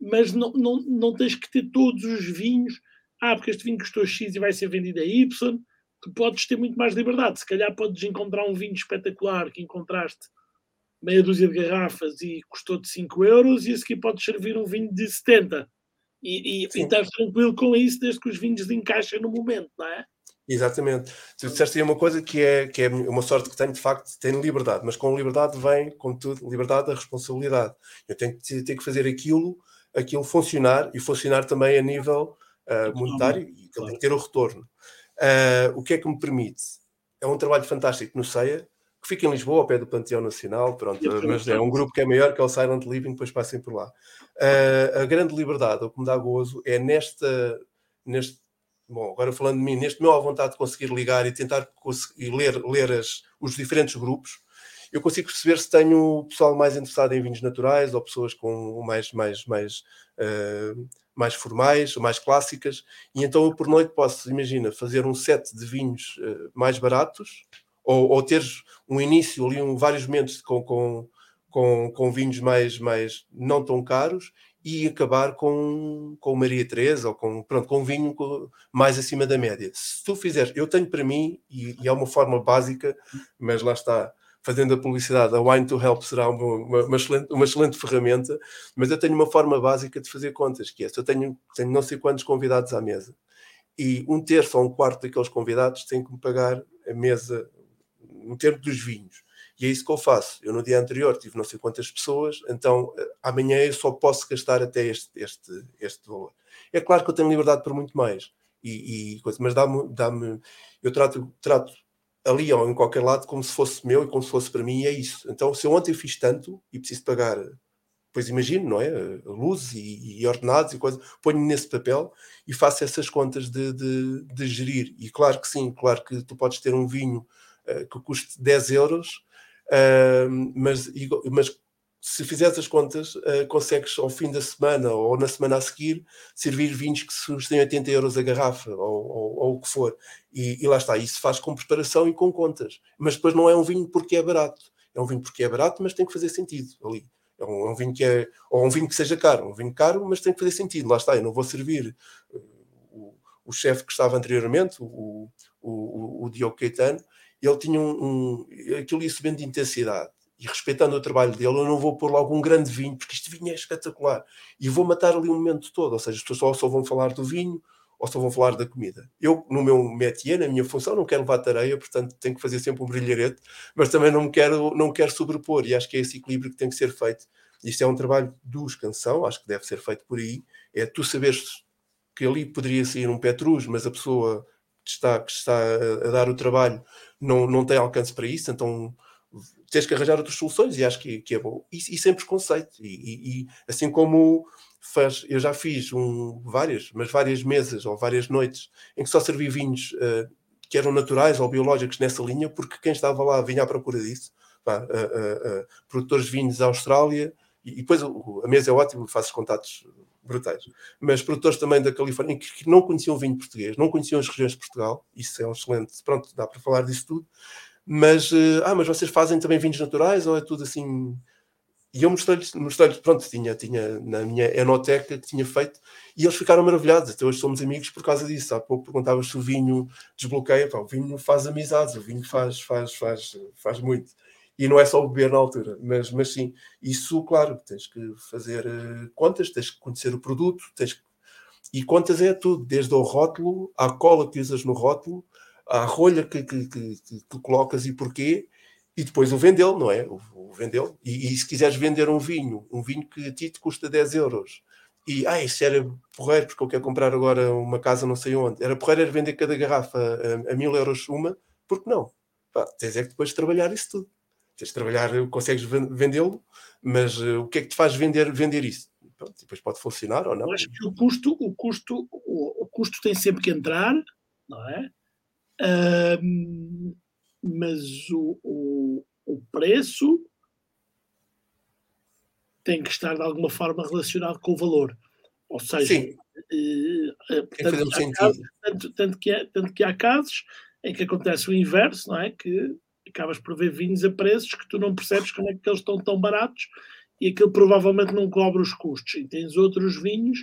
mas não, não, não tens que ter todos os vinhos. Ah, porque este vinho custou X e vai ser vendido a Y. Tu podes ter muito mais liberdade. Se calhar podes encontrar um vinho espetacular que encontraste meia dúzia de garrafas e custou-te 5 euros, e a seguir podes servir um vinho de 70 e, e, e estás tranquilo com isso desde que os vinhos encaixem no momento, não é? Exatamente. Tu disseste aí uma coisa que é, que é uma sorte que tenho, de facto, tenho liberdade, mas com liberdade vem, como tudo, liberdade a responsabilidade. Eu tenho que, tenho que fazer aquilo, aquilo funcionar e funcionar também a nível uh, monetário e também ter o retorno. Uh, o que é que me permite? É um trabalho fantástico no CEIA, que fica em Lisboa, ao pé do Panteão Nacional, pronto, mas é um grupo que é maior, que é o Silent Living, depois passem por lá. Uh, a grande liberdade, o que me dá gozo, é nesta, neste, bom, agora falando de mim, neste meu à vontade de conseguir ligar e tentar conseguir ler, ler as, os diferentes grupos, eu consigo perceber se tenho pessoal mais interessado em vinhos naturais ou pessoas com mais, mais, mais, uh, mais formais, mais clássicas, e então eu por noite posso, imagina, fazer um set de vinhos uh, mais baratos, ou, ou teres um início ali, um, vários momentos com, com, com, com vinhos mais, mais não tão caros e acabar com, com Maria Teresa ou com, pronto, com vinho mais acima da média. Se tu fizeres, eu tenho para mim, e, e é uma forma básica, mas lá está, fazendo a publicidade, a Wine to Help será uma, uma, excelente, uma excelente ferramenta, mas eu tenho uma forma básica de fazer contas, que é, se eu tenho, tenho não sei quantos convidados à mesa, e um terço ou um quarto daqueles convidados têm que me pagar a mesa, no termo dos vinhos. E é isso que eu faço. Eu no dia anterior tive não sei quantas pessoas, então eh, amanhã eu só posso gastar até este, este, este valor. É claro que eu tenho liberdade para muito mais, e, e mas dá-me, dá-me, eu trato, trato ali ou em qualquer lado como se fosse meu e como se fosse para mim, e é isso. Então, se eu ontem fiz tanto e preciso pagar, pois imagino, não é? Luzes e, e ordenados e coisas, ponho-me nesse papel e faço essas contas de, de, de gerir. E claro que sim, claro que tu podes ter um vinho uh, que custe 10 euros Uh, mas, mas se fizeres as contas, uh, consegues ao fim da semana ou na semana a seguir servir vinhos que custem 80 euros a garrafa ou, ou, ou o que for. E, e, lá está, isso faz com preparação e com contas. Mas depois não é um vinho porque é barato. É um vinho porque é barato, mas tem que fazer sentido ali. É um, é um vinho que é, ou um vinho que seja caro, um vinho caro, mas tem que fazer sentido. Lá está, eu não vou servir uh, o, o chefe que estava anteriormente, o, o, o, o Diogo Caetano, ele tinha um, um aquilo ia subindo de intensidade e respeitando o trabalho dele, eu não vou pôr logo um grande vinho, porque este vinho é espetacular. E vou matar ali o momento todo. Ou seja, as pessoas só, vão falar do vinho ou só vão falar da comida. Eu, no meu métier, na minha função, não quero levar tareia, portanto tenho que fazer sempre um brilharete, mas também não quero, não quero sobrepor. E acho que é esse equilíbrio que tem que ser feito. Isto é um trabalho dos canção, acho que deve ser feito por aí. É tu saberes que ali poderia sair um Petrus, mas a pessoa que está, que está a dar o trabalho não, não tem alcance para isso, então tens que arranjar outras soluções e acho que, que é bom. E, e sem preconceito. E, e, assim como faz, eu já fiz um, várias, mas várias mesas ou várias noites em que só servi vinhos uh, que eram naturais ou biológicos nessa linha, porque quem estava lá vinha à procura disso. Pá, uh, uh, produtores de vinhos da Austrália, e, depois a mesa é ótima, fazes contatos brutais. Mas produtores também da Califórnia que, não conheciam vinho português, não conheciam as regiões de Portugal, isso é um excelente, pronto, dá para falar disso tudo mas, uh, ah, mas vocês fazem também vinhos naturais ou é tudo assim? E eu mostrei-lhes, mostrei pronto, tinha, tinha na minha enoteca que tinha feito e eles ficaram maravilhados. Até hoje somos amigos por causa disso. Há pouco perguntavas se o vinho desbloqueia. Pá, o vinho faz amizades, o vinho faz, faz, faz, faz muito. E não é só beber na altura, mas, mas sim, isso, claro, tens que fazer uh, contas, tens que conhecer o produto, tens que... e contas é tudo, desde o rótulo, à cola que usas no rótulo, à rolha que, que, que, que, colocas e porquê, e depois o vendê-lo, não é? O, o vendê-lo. E, e, se quiseres vender um vinho, um vinho que a ti te custa 10 euros, e ah, isso era porreiro, porque eu quero comprar agora uma casa não sei onde, era porreiro era vender cada garrafa a, a mil euros uma, porque não? Pá, tens é que depois trabalhar isso tudo. Tens de trabalhar, consegues vendê-lo, mas uh, o que é que te faz vender, vender isso? Pronto, depois pode funcionar ou não. Acho que o custo, o custo, o, o custo tem sempre que entrar, não é? Mas o, o, o, preço tem que estar de alguma forma relacionado com o valor. Ou seja, uh, tanto, que casos, tanto, tanto, que é, tanto que há casos em que acontece o inverso, não é? Que acabas por ver vinhos a preços que tu não percebes como é que eles estão tão baratos e aquilo provavelmente não cobre os custos. E tens outros vinhos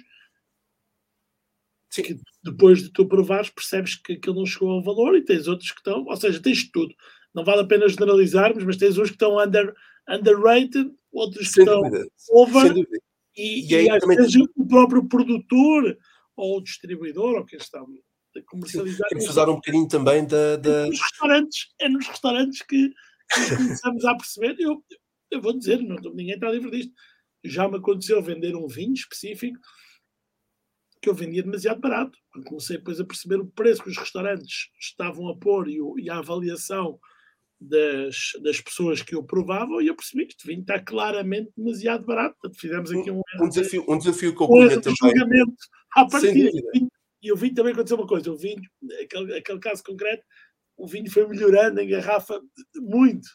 Sim. que depois de tu provares percebes que aquilo não chegou ao valor e tens outros que estão, ou seja, tens tudo. Não vale a pena generalizarmos, mas tens uns que estão under, underrated, outros que estão dúvida. over, e, e, e às vezes o próprio produtor ou o distribuidor, ou quem está a comercializar. Temos que usar um bocadinho também da. da... É nos restaurantes, é nos restaurantes que, que começamos a perceber. Eu, eu vou dizer, não, ninguém está livre disto. Já me aconteceu vender um vinho específico que eu vendia demasiado barato. Comecei depois a perceber o preço que os restaurantes estavam a pôr e, o, e a avaliação das, das pessoas que eu provava, e eu percebi que este vinho está claramente demasiado barato. Portanto, fizemos aqui um, um, desafio, um desafio que eu punha também. julgamento à partida. E o vinho também aconteceu uma coisa: o vinho, aquele, aquele caso concreto, o vinho foi melhorando em garrafa muito.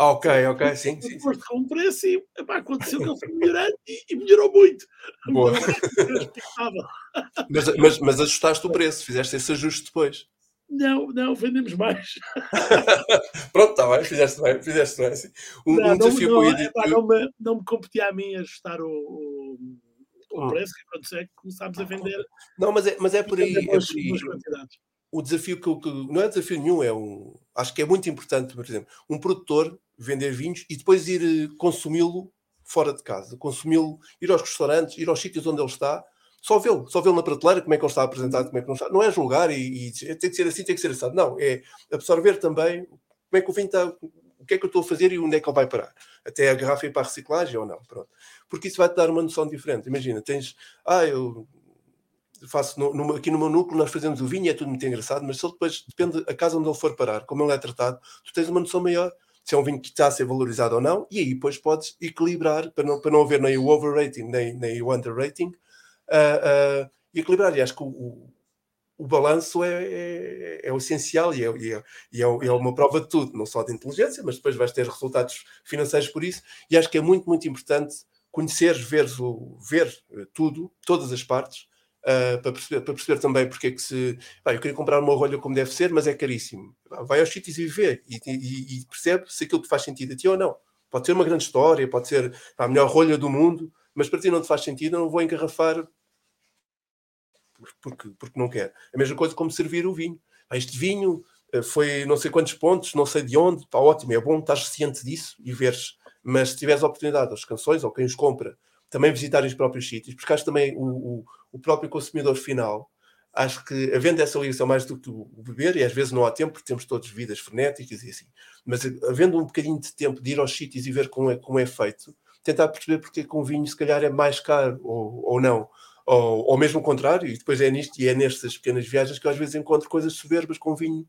Ok, ok, sim. sim, sim. um preço e epá, aconteceu que ele foi melhorando e, e melhorou muito. Boa. mas, mas, mas ajustaste o preço, fizeste esse ajuste depois. Não, não, vendemos mais. Pronto, está bem, fizeste bem, fizeste bem. Um, não, um desafio não, não, epá, não, me, não me competia a mim ajustar o, o, o hum. preço que aconteceu, é que começámos a vender. Não, mas é, mas é por aí. É por aí o desafio que, que, não é desafio nenhum, é um. Acho que é muito importante, por exemplo, um produtor vender vinhos e depois ir eh, consumi-lo fora de casa, consumi-lo, ir aos restaurantes, ir aos sítios onde ele está, só vê-lo, só vê-lo na prateleira, como é que ele está apresentado, como é que não está. Não é julgar e, e tem que ser assim, tem que ser assim. Não, é absorver também como é que o vinho está, o que é que eu estou a fazer e onde é que ele vai parar. Até a garrafa ir para a reciclagem ou não, pronto. Porque isso vai-te dar uma noção diferente. Imagina, tens, ah, eu faço no, no, aqui no meu núcleo, nós fazemos o vinho, é tudo muito engraçado, mas se ele depois, depende a casa onde ele for parar, como ele é tratado, tu tens uma noção maior se é um vinho que está a ser valorizado ou não, e aí depois podes equilibrar, para não, para não haver nem o overrating nem, nem o underrating, uh, uh, equilibrar. E acho que o, o balanço é, é, é o essencial e, é, e, é, e é, é, uma prova de tudo, não só de inteligência, mas depois vais ter resultados financeiros por isso. E acho que é muito, muito importante conhecer, ver, ver eh, tudo, todas as partes, uh, para, perceber, para perceber também porque é que se. eu queria comprar uma rolha como deve ser, mas é caríssimo. Vai aos sítios e vê e, e, e, percebe se aquilo te faz sentido a ti ou não. Pode ser uma grande história, pode ser a melhor rolha do mundo, mas para ti não te faz sentido, eu não vou engarrafar porque, porque não quer. A mesma coisa como servir o vinho. Este vinho eh, foi não sei quantos pontos, não sei de onde, está ótimo, é bom, estás ciente disso e veres. Mas se tiveres a oportunidade, as canções ou quem os compra, também visitarem os próprios sítios, porque acho também o, o, o, próprio consumidor final, acho que havendo essa ligação mais do que o beber, e às vezes não há tempo, porque temos todas vidas frenéticas e assim, mas havendo um bocadinho de tempo de ir aos sítios e ver como é, como é feito, tentar perceber porque com vinho se calhar é mais caro ou, ou não. Ou, ou mesmo o contrário, e depois é nisto e é nestas pequenas viagens que eu às vezes encontro coisas soberbas com vinho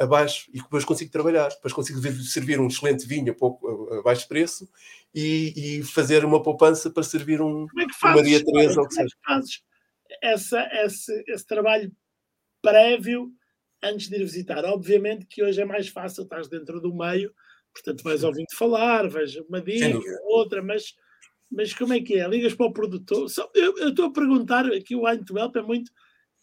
abaixo e depois consigo trabalhar, depois consigo servir um excelente vinho a pouco a baixo preço e, e fazer uma poupança para servir um como é que fazes, Maria Teresa ou o que seja. É fazes essa, esse, esse trabalho prévio antes de ir visitar? Obviamente que hoje é mais fácil, estás dentro do meio, portanto vais ouvindo falar, veja uma dica, outra, mas mas como é que é? Ligas para o produtor? Eu estou a perguntar, aqui o Help é muito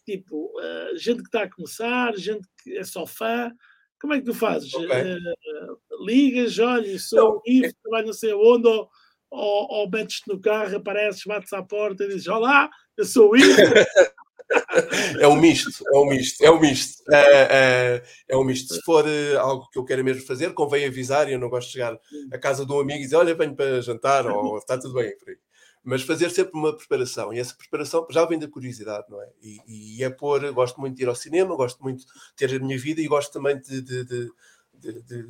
tipo, uh, gente que está a começar, gente que é só fã. Como é que tu fazes? Okay. Uh, ligas, olha, sou não, é... trabalho não sei onde, ou, ou, ou metes-te no carro, apareces, bates à porta e dizes: Olá, eu sou o é um misto, é um misto, é um misto. É, é, é um misto. Se for uh, algo que eu quero mesmo fazer, convém avisar e eu não gosto de chegar à casa de um amigo e dizer olha, venho para jantar ou está tudo bem por aí. Mas fazer sempre uma preparação e essa preparação já vem da curiosidade, não é? E, e é pôr, gosto muito de ir ao cinema, gosto muito de ter a minha vida e gosto também de, de, de de,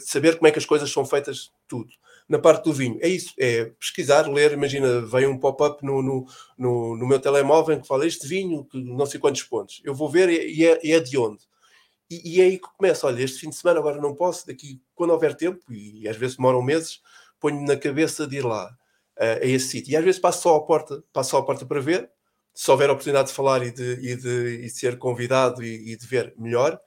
saber como é que as coisas são feitas, tudo na parte do vinho. É isso, é pesquisar, ler. Imagina, vem um pop-up no, no, no, no, meu telemóvel que fala este vinho, que não sei quantos pontos. Eu vou ver e é, é de onde. E, e, é aí que começa. Olha, este fim de semana agora não posso, daqui quando houver tempo, e às vezes demoram meses, ponho na cabeça de ir lá a esse sítio. E às vezes passo só a porta, passo só a porta para ver. Se houver a oportunidade de falar e de, e de, e de ser convidado e, e, de ver, melhor.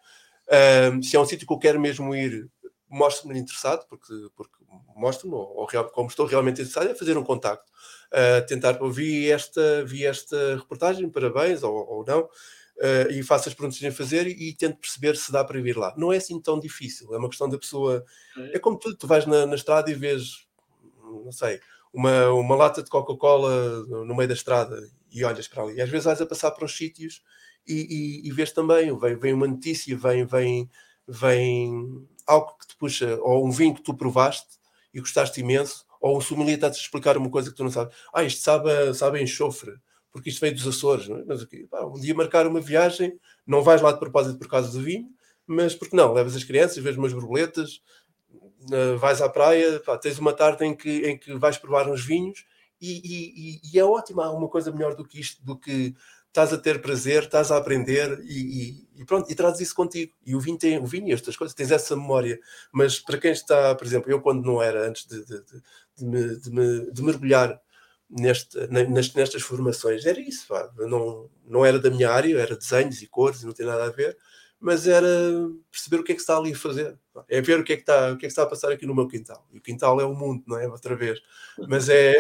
Se é um sítio que eu quero mesmo ir, mostro-me interessado, porque, porque mostro-me, ou, ou como estou realmente interessado, é fazer um contacto. Uh, tentar, vi esta, vi esta reportagem, parabéns, ou, ou não, uh, e faço as perguntas a fazer e, e, tento perceber se dá para vir lá. Não é assim tão difícil, é uma questão da pessoa. É, é como tu, tu vais na, na estrada e vês, não sei, uma, uma lata de Coca-Cola no meio da estrada e olhas para ali. E às vezes vais a passar para os sítios e, e, e vês também, vem, vem uma notícia, vem, vem, vem algo que te puxa, ou um vinho que tu provaste e gostaste imenso, ou o sommelier está-te a explicar uma coisa que tu não sabes. Ah, isto sabe, sabe enxofre, porque isto veio dos Açores. Não é? Mas pá, um dia marcar uma viagem, não vais lá de propósito por causa do vinho, mas porque não? Levas as crianças, vês umas borboletas, vais à praia, pá, tens uma tarde em que, em que vais provar uns vinhos e, e, e, é ótimo. Há uma coisa melhor do que isto, do que estás a ter prazer, estás a aprender e, e, e, pronto, e trazes isso contigo. E o vinho tem o vinho e estas coisas, tens essa memória. Mas para quem está, por exemplo, eu quando não era, antes de, de, de, de me, me, mergulhar neste, nestas, nestas formações, era isso, pá. Não, não era da minha área, era desenhos e cores, não tem nada a ver mas era perceber o que é que está ali a fazer. É ver o que é que está, o que é que está a passar aqui no meu quintal. E o quintal é o mundo, não é? Outra vez. Mas é.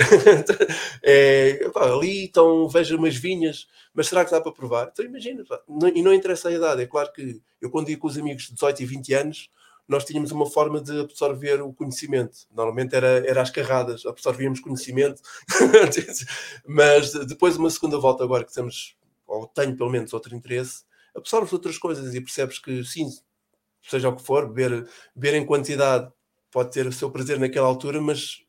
é pá, ali então vejo umas vinhas, mas será que dá para provar? Então imagina, pá, não, e não interessa a idade. É claro que eu, quando ia com os amigos de 18 e 20 anos, nós tínhamos uma forma de absorver o conhecimento. Normalmente era, era às carradas, absorvíamos conhecimento. mas depois, uma segunda volta, agora que temos, ou tenho pelo menos outro interesse absorves outras coisas e percebes que sim, seja o que for, beber, beber em quantidade pode ter o seu prazer naquela altura, mas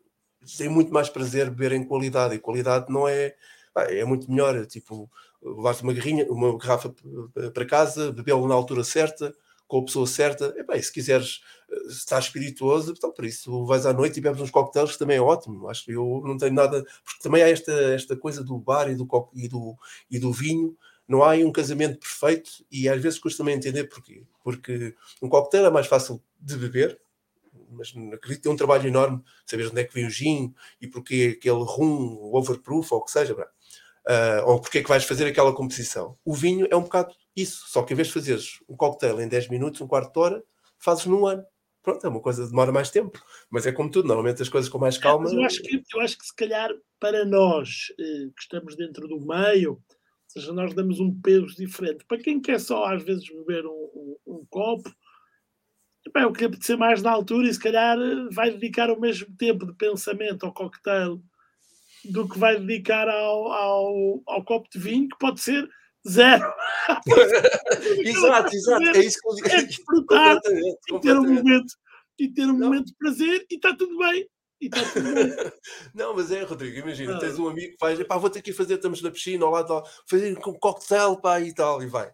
tem muito mais prazer beber em qualidade, e qualidade não é é muito melhor, tipo, levar uma garrinha, uma garrafa para casa, bebê-lo na altura certa, com a pessoa certa, e, bem, se quiseres estar espirituoso, então por isso vais à noite e bebes uns coquetéis, que também é ótimo, acho que eu não tenho nada, porque também há esta, esta coisa do bar e do, e do, e do vinho, não há aí um casamento perfeito e às vezes custa-me entender porquê. Porque um coquetel é mais fácil de beber, mas acredito que tem um trabalho enorme saber onde é que vem o gin e porque aquele rum, o overproof ou o que seja. Uh, ou porque é que vais fazer aquela composição. O vinho é um bocado isso, só que em vez de fazeres um cocktail em 10 minutos, um quarto de hora, fazes num ano. Pronto, é uma coisa que demora mais tempo, mas é como tudo, normalmente as coisas com mais calma. É, eu, acho que, eu acho que se calhar para nós eh, que estamos dentro do meio, ou seja, nós damos um peso diferente. Para quem quer só às vezes beber um, um, um copo, bem, o que apetecer mais na altura e se calhar vai dedicar o mesmo tempo de pensamento ao cocktail do que vai dedicar ao, ao, ao copo de vinho, que pode ser zero. exato, exato. É isso que eu digo. É desfrutar e ter um momento, e ter um momento de prazer e está tudo bem. E está tudo bem. Não, mas é, Rodrigo, imagina, tens um amigo que faz, pá, vou ter que ir fazer, estamos na piscina, ao lado, fazer um cocktail, pá, e tal, e vai.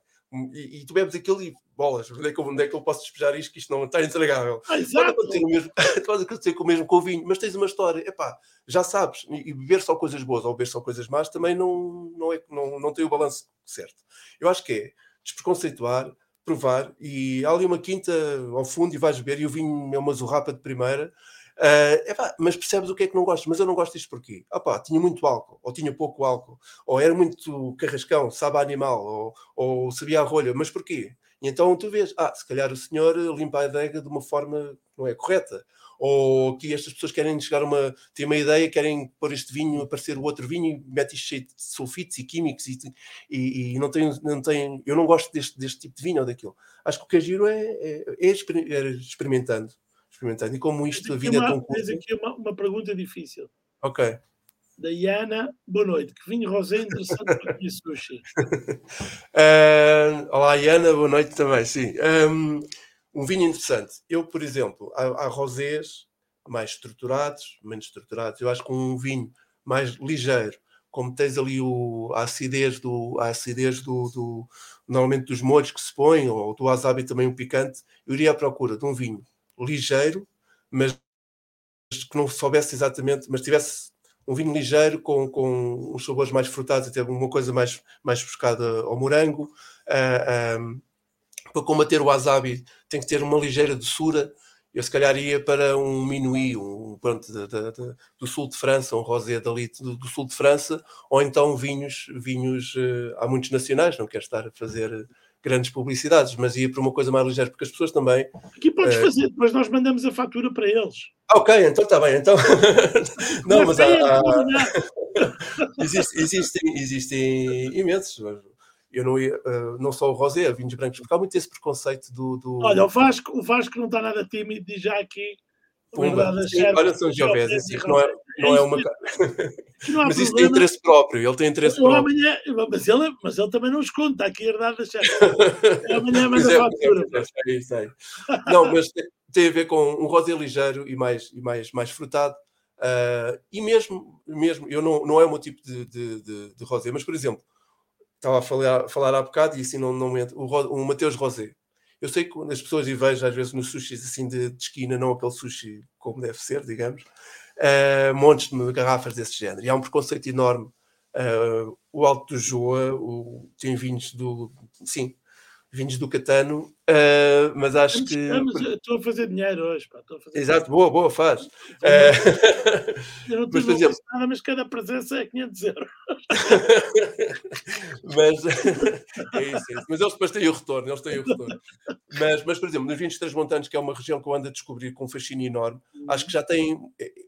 E, e tu bebes aquilo e bolas, onde é, que eu, onde é que eu posso despejar isto que isto não está entregável? Ah, exato. Pode acontecer, pode acontecer com o mesmo com o vinho, mas tens uma história, epá, já sabes, e, e beber só coisas boas ou beber só coisas más também não, não, é, não, não tem o balanço certo. Eu acho que é despreconceituar, provar, e há ali uma quinta ao fundo e vais beber, e o vinho é uma zurrapa de primeira, Uh, epá, mas percebes o que é que não gosto? Mas eu não gosto disto porquê? Opá, tinha muito álcool, ou tinha pouco álcool, ou era muito carrascão, sabe a animal, ou, ou sabia a rolha, mas porquê? E então tu vês, ah, se calhar o senhor limpa a adega de uma forma não é correta. Ou que estas pessoas querem chegar a uma. têm uma ideia, querem pôr este vinho, aparecer o outro vinho e mete cheio de sulfitos e químicos e, e, e não, tem, não tem. Eu não gosto deste, deste tipo de vinho ou daquilo. Acho que o que é giro é, é, é, é experimentando experimentando. E como isto, a vida uma, é tão curta. Aqui uma, uma pergunta difícil. Ok. Diana, boa noite. Que vinho rosé interessante para comer sushi. uh, olá, Iana, boa noite também, sim. Um, um vinho interessante. Eu, por exemplo, há, há rosés mais estruturados, menos estruturados. Eu acho que um vinho mais ligeiro, como tens ali o, a acidez do, a acidez do, do normalmente dos molhos que se põem, ou do wasabi também um picante, eu iria à procura de um vinho ligeiro, mas que não soubesse exatamente, mas tivesse um vinho ligeiro com, com uns sabores mais frutados, até uma coisa mais, mais buscada ao morango. Uh, para combater o wasabi tem que ter uma ligeira doçura. Eu se calhar ia para um minuí, um, pronto, de, de, de, do sul de França, um rosé dali do, do, sul de França, ou então vinhos, vinhos uh, há muitos nacionais, não quero estar a fazer grandes publicidades, mas ia para uma coisa mais ligeira, porque as pessoas também. Aqui podes uh... fazer, depois nós mandamos a fatura para eles. Ok, então está bem. Então... não, mas há, há... Existe, existem, existem imensos. Eu não ia, uh, não só o rosé, vinhos brancos, porque há muito esse preconceito do, do. Olha, o Vasco, o Vasco não está nada tímido, diz já aqui Pumba. Olha, São Giovese, é assim, não é, não é uma. mas isso tem interesse próprio, ele tem interesse próprio. Amanhã, mas, ele, mas ele também não esconde, está aqui a herdade da chefe. Amanhã manda é, fatura. É, é, é, não, mas tem a ver com um rosé ligeiro e mais, e mais, mais frutado. Uh, e mesmo, mesmo, eu não, não é o meu tipo de, de, de, de rosé, mas por exemplo, estava a falar, falar há bocado e assim não, não o, o Mateus Rosé eu sei que as pessoas e vejo às vezes nos sushis assim de, de esquina, não aquele sushi como deve ser, digamos, uh, montes de garrafas desse género. E há um preconceito enorme. Uh, o Alto do Joa o, tem vinhos do. Sim, vinhos do Catano, uh, mas acho que. estou a fazer dinheiro hoje. Pá, a fazer Exato, boa, boa, faz. Eu não por exemplo... nada, mas cada presença é 500 euros. mas é isso, é isso. Mas eles depois têm o retorno, eles têm o retorno. Mas, mas por exemplo, nos Vinhos Transmontanos, que é uma região que eu ando a descobrir com um fascínio enorme, acho que já tem. É, é,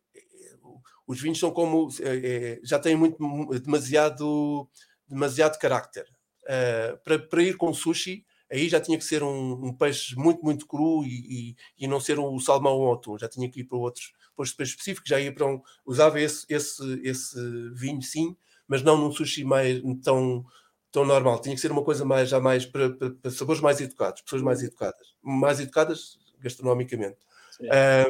os vinhos são como. É, já têm muito, demasiado, demasiado carácter. Uh, para, para ir com sushi, aí já tinha que ser um, um peixe muito, muito cru e, e, e, não ser o salmão ou o atum, já tinha que ir para outros, para peixes específicos, já ia para um, usava esse, esse, esse vinho sim, mas não num sushi mais tão, tão normal, tinha que ser uma coisa mais, já mais para, para, para sabores mais educados, pessoas mais educadas, mais educadas gastronomicamente.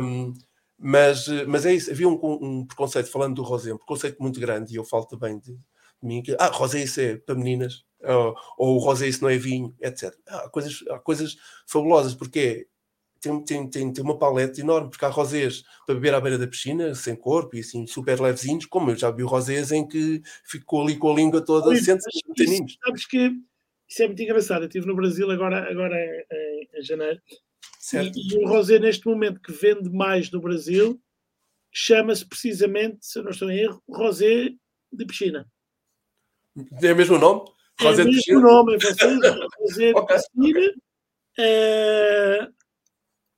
Um, mas, mas é isso, havia um, um, preconceito, falando do rosé, um preconceito muito grande, e eu falo também de, de mim, que, ah, rosé isso é para meninas, ou, ou o rosé isso não é vinho, etc. Há coisas, há coisas fabulosas, porque tem, tem, tem, tem uma paleta enorme, porque há rosés para beber à beira da piscina, sem corpo e assim, super levezinhos, como eu já vi rosés em que ficou ali com a língua toda sente. Sabes que isso é muito engraçado. Eu estive no Brasil agora, agora em, em janeiro, certo. e, e o rosé neste momento que vende mais no Brasil chama-se precisamente, se eu não estou em erro, rosé de piscina. Tem o mesmo nome? Rosé é nome, é vocês, Rosé de Piscina. Uh,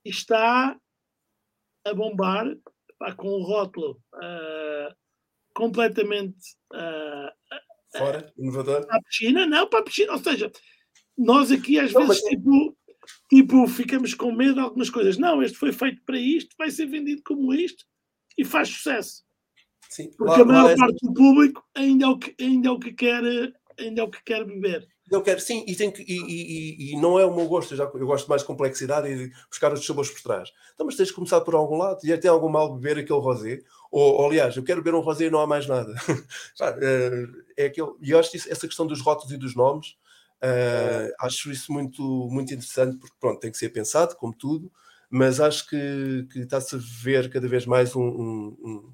está a bombar pá, com o rótulo uh, completamente uh, fora, inovador. Para a piscina, não, para a piscina, ou seja, nós aqui às não, vezes tipo, tipo, ficamos com medo de algumas coisas. Não, este foi feito para isto, vai ser vendido como isto e faz sucesso. Sim, Porque lá, a maior parte é... do público ainda é o que, ainda é o que quer é o que quer beber. Eu quero, sim, e, tem que, e, e, e, não é o meu gosto, eu, já, eu gosto mais de complexidade e de buscar os sabores por trás. Então, mas tens de começar por algum lado, e tem algum mal beber aquele rosé, ou, ou, aliás, eu quero beber um rosé e não há mais nada. Eh, é aquele, e eu acho que isso, essa questão dos rótulos e dos nomes, uh, acho isso muito, muito interessante, porque pronto, tem que ser pensado, como tudo, mas acho que, que está-se a ver cada vez mais um, um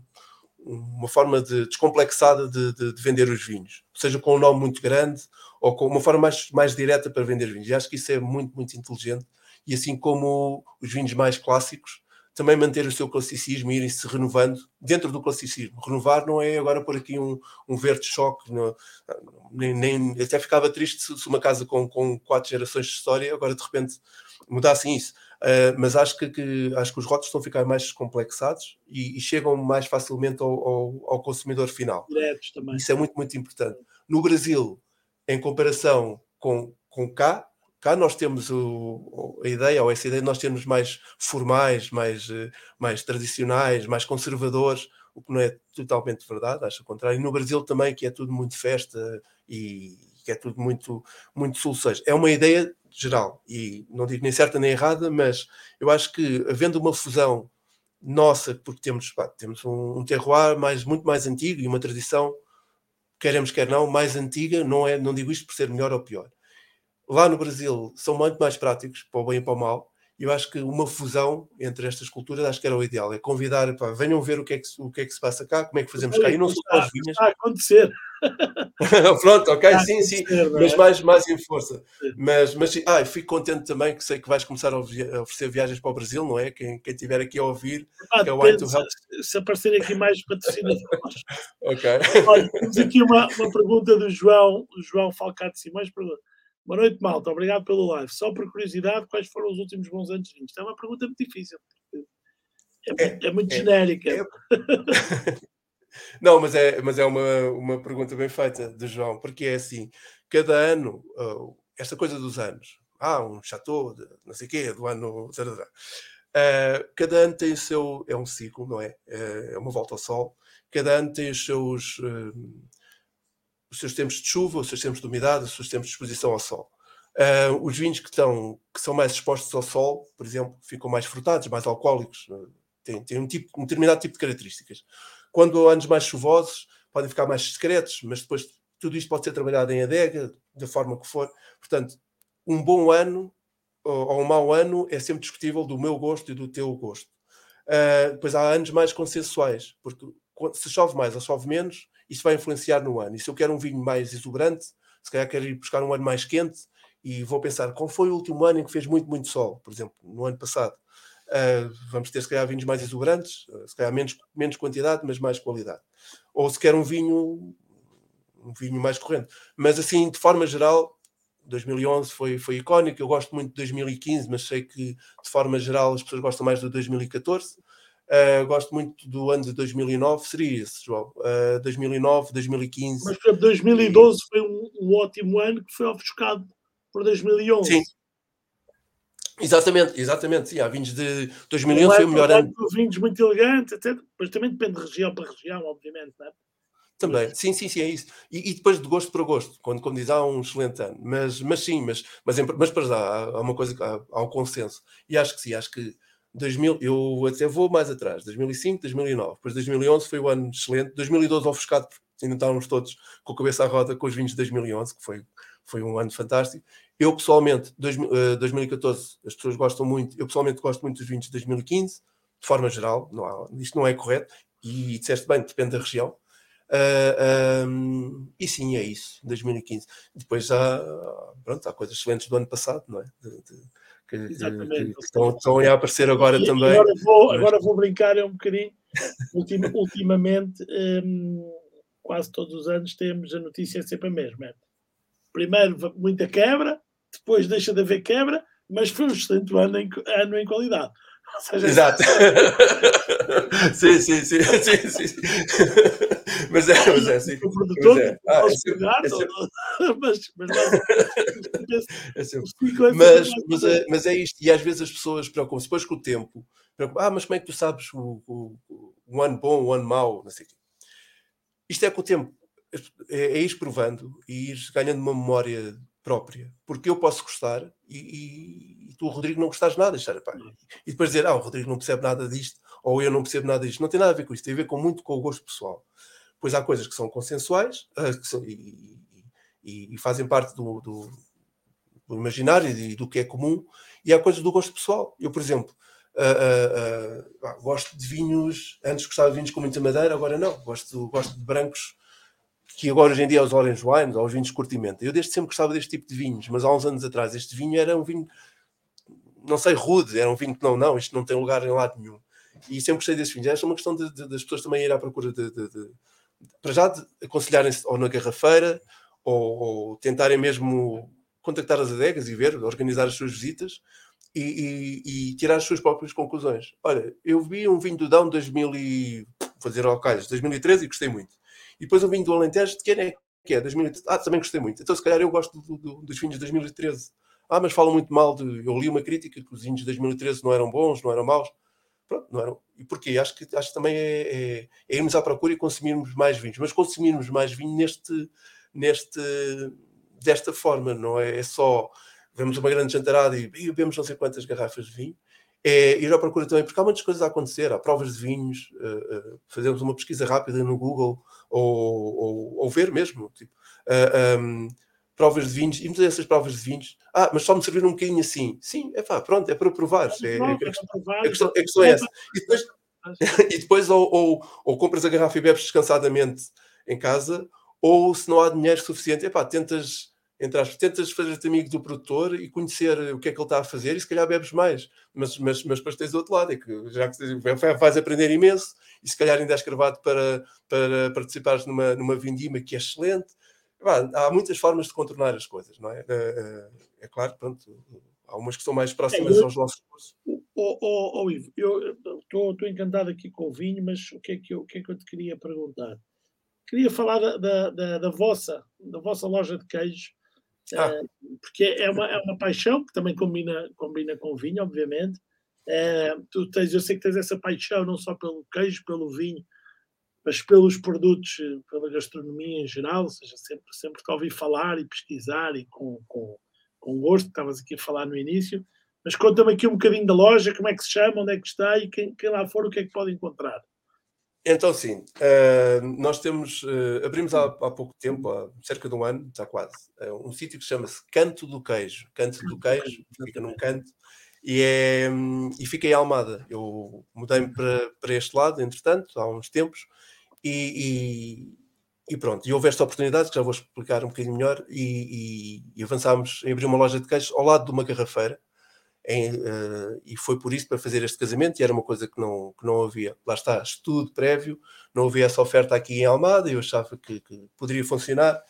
uma forma de, descomplexada de, de, de, vender os vinhos, seja com um nome muito grande ou com uma forma mais, mais direta para vender vinhos. E acho que isso é muito, muito inteligente. E assim como os vinhos mais clássicos, também manter o seu classicismo e irem se renovando dentro do classicismo. Renovar não é agora por aqui um, um verde choque, não, nem, nem, até ficava triste se, se uma casa com, com quatro gerações de história agora de repente mudassem isso. Uh, mas acho que, que, acho que os rótulos estão a ficar mais complexados e, e chegam mais facilmente ao, ao, ao consumidor final. Isso é muito, muito importante. No Brasil, em comparação com, com cá, cá nós temos o, a ideia, ou essa ideia, nós temos mais formais, mais, eh, mais tradicionais, mais conservadores, o que não é totalmente verdade, acho o contrário. E no Brasil também, que é tudo muito festa e que é tudo muito, muito sul É uma ideia geral, e não digo nem certa nem errada, mas eu acho que havendo uma fusão nossa, porque temos, pá, temos um, um terroir mais, muito mais antigo e uma tradição, queremos quer não, mais antiga, não, é, não digo isto por ser melhor ou pior. Lá no Brasil são muito mais práticos, para o bem e para o mal, eu acho que uma fusão entre estas culturas acho que era o ideal. É convidar, pá, venham ver o que, é que, o que é que se passa cá, como é que fazemos cá. E não só as vinhas. Está a acontecer. Pronto, ok, sim, sim. É? Mas mais, mais em força. Mas, mas ah, fico contente também que sei que vais começar a oferecer viagens para o Brasil, não é? Quem, quem tiver aqui a ouvir, ah, é o Help. Se aparecerem aqui mais patrocinadores. ok. Olha, temos aqui uma, uma pergunta do João, João Falcato Simões. Pergunta. Boa noite, malta. Obrigado pelo live. Só por curiosidade, quais foram os últimos bons anos vinhos? Isto é uma pergunta muito difícil. É, é, é muito é, genérica. Não, mas é, mas é uma, uma pergunta bem feita de João, porque é assim: cada ano, uh, esta coisa dos anos, ah, um chateau, de, não sei o quê, do ano. Uh, cada ano tem o seu. É um ciclo, não é? É, é uma volta ao sol. Cada ano tem os seus. Uh, os seus tempos de chuva, os seus tempos de umidade, os seus tempos de exposição ao sol. Uh, os vinhos que, estão, que são mais expostos ao sol, por exemplo, ficam mais frutados, mais alcoólicos, uh, têm, têm um, tipo, um determinado tipo de características. Quando há anos mais chuvosos, podem ficar mais discretos, mas depois tudo isto pode ser trabalhado em adega, da forma que for. Portanto, um bom ano ou, um mau ano é sempre discutível do meu gosto e do teu gosto. Uh, depois há anos mais consensuais, porque se chove mais ou chove menos, isso vai influenciar no ano. E se eu quero um vinho mais exuberante, se calhar quero ir buscar um ano mais quente e vou pensar qual foi o último ano em que fez muito, muito sol, por exemplo, no ano passado. Uh, vamos ter, se calhar, vinhos mais exuberantes, uh, se calhar menos, menos quantidade, mas mais qualidade. Ou se quer um vinho, um vinho mais corrente. Mas, assim, de forma geral, 2011 foi, foi icónico. Eu gosto muito de 2015, mas sei que, de forma geral, as pessoas gostam mais de 2014. Uh, gosto muito do ano de 2009, seria esse, João. Uh, 2009, 2015. Mas, para 2012 e... foi um, um, ótimo ano que foi ofuscado por 2011. Sim. Exatamente, exatamente. Sim, há vinhos de 2011 foi o melhor ano. Vinhos muito elegantes, etc. Mas também depende de região para região, obviamente, não é? Também, sim, sim, sim, é isso. E, e, depois de gosto para gosto, quando, quando diz há um excelente ano. Mas, mas sim, mas, mas, mas para já há, há uma coisa, há, há um consenso. E acho que sim, acho que 2000, eu até vou mais atrás, 2005, 2009, depois 2011 foi o ano excelente, 2012 ofuscado, porque ainda estávamos todos com a cabeça à roda com os vinhos de 2011, que foi, foi um ano fantástico. Eu pessoalmente, dois, uh, 2014, as pessoas gostam muito, eu pessoalmente gosto muito dos vinhos de 2015, de forma geral, não há, isto não é correto, e disseste bem, depende da região. Uh, um, e sim, é isso, 2015. Depois há, pronto, há coisas excelentes do ano passado, não é? De, de, que, que, que estão, estão, a aparecer agora e, também. Agora vou, agora vou brincar um bocadinho. ultimamente, um, quase todos os anos temos a notícia é sempre a mesma. Primeiro, muita quebra, depois deixa de haver quebra, mas foi um excelente ano em, ano em qualidade. Seja, Exato. sim, sim, sim, sim, sim. Mas é, mas é assim. O produtor mas é. Ah, é é mas, mas, é mas, mas, é, mas é isto, e às vezes as pessoas preocupam-se depois com o tempo. Ah, mas como é que tu sabes o, o, o ano bom, o ano mau? Não sei o quê. Isto é com o tempo. É, é ir provando e ir ganhando uma memória própria, porque eu posso gostar e, e, e tu, Rodrigo, não gostares nada. Pá, e depois dizer, ah, o Rodrigo não percebe nada disto, ou eu não percebo nada disto. Não tem nada a ver com isto, tem a ver com muito com o gosto pessoal. Pois há coisas que são consensuais uh, que são, e, e, fazem parte do, do, do imaginário e do que é comum, e há coisas do gosto pessoal. Eu, por exemplo, uh, uh, gosto de vinhos, antes gostava de vinhos com muita madeira, agora não. Gosto, gosto de brancos que agora hoje em dia é os orange wines, ou os vinhos de curtimento. Eu desde sempre gostava deste tipo de vinhos, mas há uns anos atrás este vinho era um vinho, não sei, rude, era um vinho que não, não, isto não tem lugar em lado nenhum. E sempre gostei desses vinhos. Esta é uma questão de, de, das pessoas também ir à procura de, de para já aconselharem-se ou na garrafeira, ou, ou, tentarem mesmo contactar as adegas e ver, organizar as suas visitas e, e, e, tirar as suas próprias conclusões. Olha, eu vi um vinho do Dão 2000 e, fazer ao calhas, 2013 e gostei muito. E depois um vinho do Alentejo, de quem é que é? 2013. Ah, também gostei muito. Então, se calhar, eu gosto do, do, dos vinhos de 2013. Ah, mas falam muito mal de. Eu li uma crítica que os vinhos de 2013 não eram bons, não eram maus. Pronto, não eram. E porquê? Acho que, acho que também é, é, é irmos à procura e consumirmos mais vinhos. Mas consumirmos mais vinho neste, neste, desta forma, não é? É só. Vemos uma grande jantarada e, e bebemos não sei quantas garrafas de vinho é ir à procura também, porque há muitas coisas a acontecer, há provas de vinhos, uh, uh, fazemos uma pesquisa rápida no Google ou, ou, ou ver mesmo, tipo, uh, um, provas de vinhos, e muitas dessas provas de vinhos, ah, mas só me servir um bocadinho assim. Sim, é pá, pronto, é para provar. É, é, a, questão, a, questão, a questão é essa. E depois, e depois ou, ou, ou, compras a garrafa e bebes descansadamente em casa, ou se não há dinheiro suficiente, é pá, tentas entre as tentas fazer-te amigo do produtor e conhecer o que é que ele está a fazer e se calhar bebes mais, mas, mas, mas depois tens do outro lado, é que já que vais aprender imenso e se calhar ainda és gravado para, para participares numa, numa vindima que é excelente. há muitas formas de contornar as coisas, não é? É, é, claro, pronto, há umas que são mais próximas é, eu, aos nossos cursos. Oh, oh, oh, Ivo, eu estou encantado aqui com o vinho, mas o que é que eu, o que é que eu te queria perguntar? Queria falar da, da, da, da vossa, da vossa loja de queijo ah. Eh, porque é uma, é uma paixão que também combina, combina com vinho, obviamente. É, tu tens, eu sei que tens essa paixão não só pelo queijo, pelo vinho, mas pelos produtos, pela gastronomia em geral, ou seja, sempre, sempre que ouvi falar e pesquisar e com, com, com gosto, estavas aqui a falar no início. Mas conta-me aqui um bocadinho da loja, como é que se chama, onde é que está e quem, quem lá for, o que é que pode encontrar. Então, sim, uh, nós temos, uh, abrimos há, há, pouco tempo, há cerca de um ano, está quase, uh, um sítio que chama-se Canto do Queijo. Canto do Queijo, fica num canto, e, é, um, e fica em Almada. Eu mudei-me para, para este lado, entretanto, há uns tempos, e, e, e, pronto, e houve esta oportunidade, que já vou explicar um bocadinho melhor, e, e avançámos em abrir uma loja de queijos ao lado de uma garrafeira, em, uh, e foi por isso para fazer este casamento, e era uma coisa que não, que não havia. Lá está, estudo prévio, não havia essa oferta aqui em Almada, eu achava que, que poderia funcionar,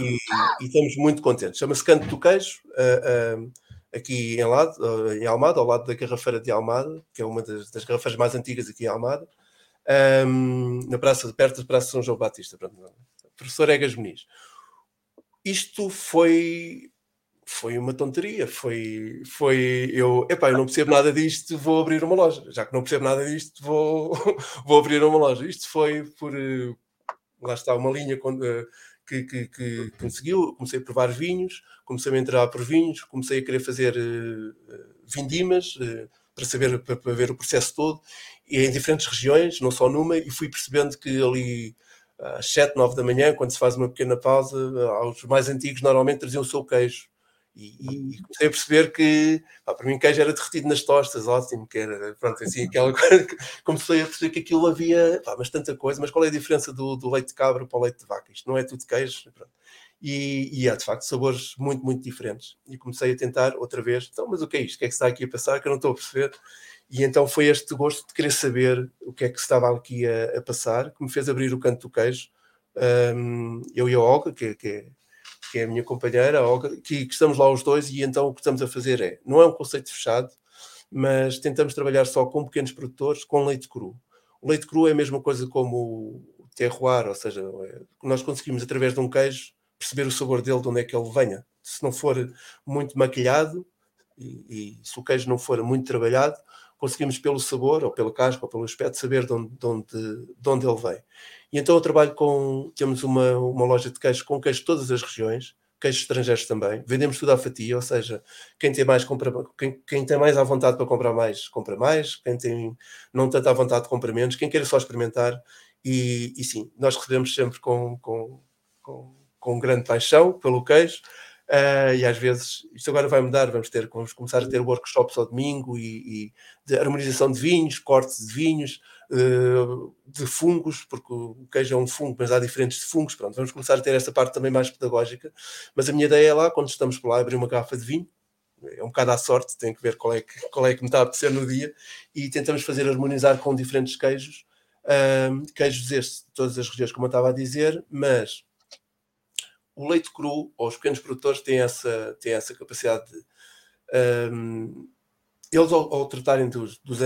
e, e, estamos muito contentes. Chama-se Canto do Queijo, uh, uh, aqui em, lado, em Almada, ao lado da Garrafeira de Almada, que é uma das, das garrafeiras mais antigas aqui em Almada, um, na praça, perto da Praça São João Batista. Pronto, professor Egas Muniz. Isto foi foi uma tonteria. Foi, foi eu, epá, eu não percebo nada disto, vou abrir uma loja. Já que não percebo nada disto, vou, vou abrir uma loja. Isto foi por, eh, lá está, uma linha eh, que, que, que, conseguiu. Comecei a provar vinhos, comecei a entrar por vinhos, comecei a querer fazer uh, vindimas para saber, para, para, ver o processo todo, e em diferentes regiões, não só numa, e fui percebendo que ali às 7, 9 da manhã, quando se faz uma pequena pausa, aos mais antigos normalmente traziam o seu queijo e, e, comecei a perceber que pá, para mim queijo era derretido nas tostas, ótimo, que era pronto, assim, aquela coisa comecei a perceber que aquilo havia pá, mas tanta coisa, mas qual é a diferença do, do leite de cabra para o leite de vaca? Isto não é tudo queijo, pronto. E, e há de facto sabores muito, muito diferentes. E comecei a tentar outra vez, então, mas o que é isto? O que é que está aqui a passar? Que eu não estou a perceber. E então foi este gosto de querer saber o que é que estava aqui a, a passar que me fez abrir o canto do queijo um, eu e a Olga, que, que, é, que é a minha companheira, que, que, estamos lá os dois e então o que estamos a fazer é, não é um conceito fechado, mas tentamos trabalhar só com pequenos produtores, com leite cru. O leite cru é a mesma coisa como o terroir, ou seja, é, nós conseguimos através de um queijo perceber o sabor dele, de onde é que ele venha. Se não for muito maquilhado e, e se o queijo não for muito trabalhado, conseguimos pelo sabor, ou pela casca, ou pelo aspecto, saber de onde, de onde, de onde ele vem. E então eu trabalho com, temos uma, uma loja de queijo com queijo de todas as regiões, queijos estrangeiros também, vendemos tudo à fatia, ou seja, quem tem mais compra, quem, quem tem mais à vontade para comprar mais, compra mais, quem tem não tanto à vontade compra menos, quem queira só experimentar, e, e sim, nós recebemos sempre com, com, com, com grande paixão pelo queijo, Uh, e às vezes, isto agora vai mudar, vamos ter, vamos começar a ter workshops ao domingo e, e de harmonização de vinhos, cortes de vinhos, uh, de fungos, porque o queijo é um fungo, mas há diferentes de fungos, pronto, vamos começar a ter essa parte também mais pedagógica, mas a minha ideia é lá, quando estamos por lá, abrir uma garrafa de vinho, é um bocado à sorte, tem que ver qual é que, qual é que me está a apetecer no dia, e tentamos fazer harmonizar com diferentes queijos, uh, queijos estes de todas as regiões, como eu estava a dizer, mas o leite cru, ou os pequenos produtores, têm essa, têm essa capacidade de. Um, eles, ao, ao, tratarem dos, dos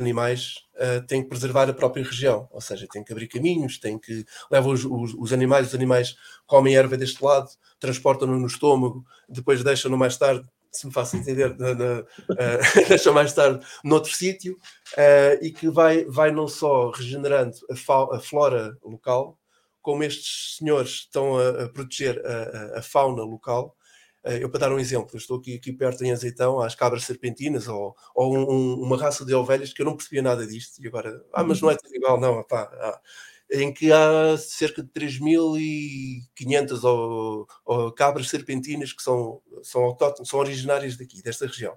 animais, uh, têm que preservar a própria região, ou seja, têm que abrir caminhos, têm que. levam os, os, os animais, os animais comem erva deste lado, transportam-no no estômago, depois deixam-no mais tarde se me faço entender, na, na, uh, deixa mais tarde noutro sítio, uh, e que vai, vai não só regenerando a, a, flora local, como estes senhores estão a, a proteger a, a, fauna local. Eh, eu, para dar um exemplo, eu estou aqui, aqui perto em Azeitão, às cabras serpentinas, ou, ou um, uma raça de ovelhas que eu não percebia nada disto, e agora, ah, mas não é tudo igual, não, pá, ah, em que há cerca de 3.500 ou, ou, cabras serpentinas que são, são autóctones, são originárias daqui, desta região.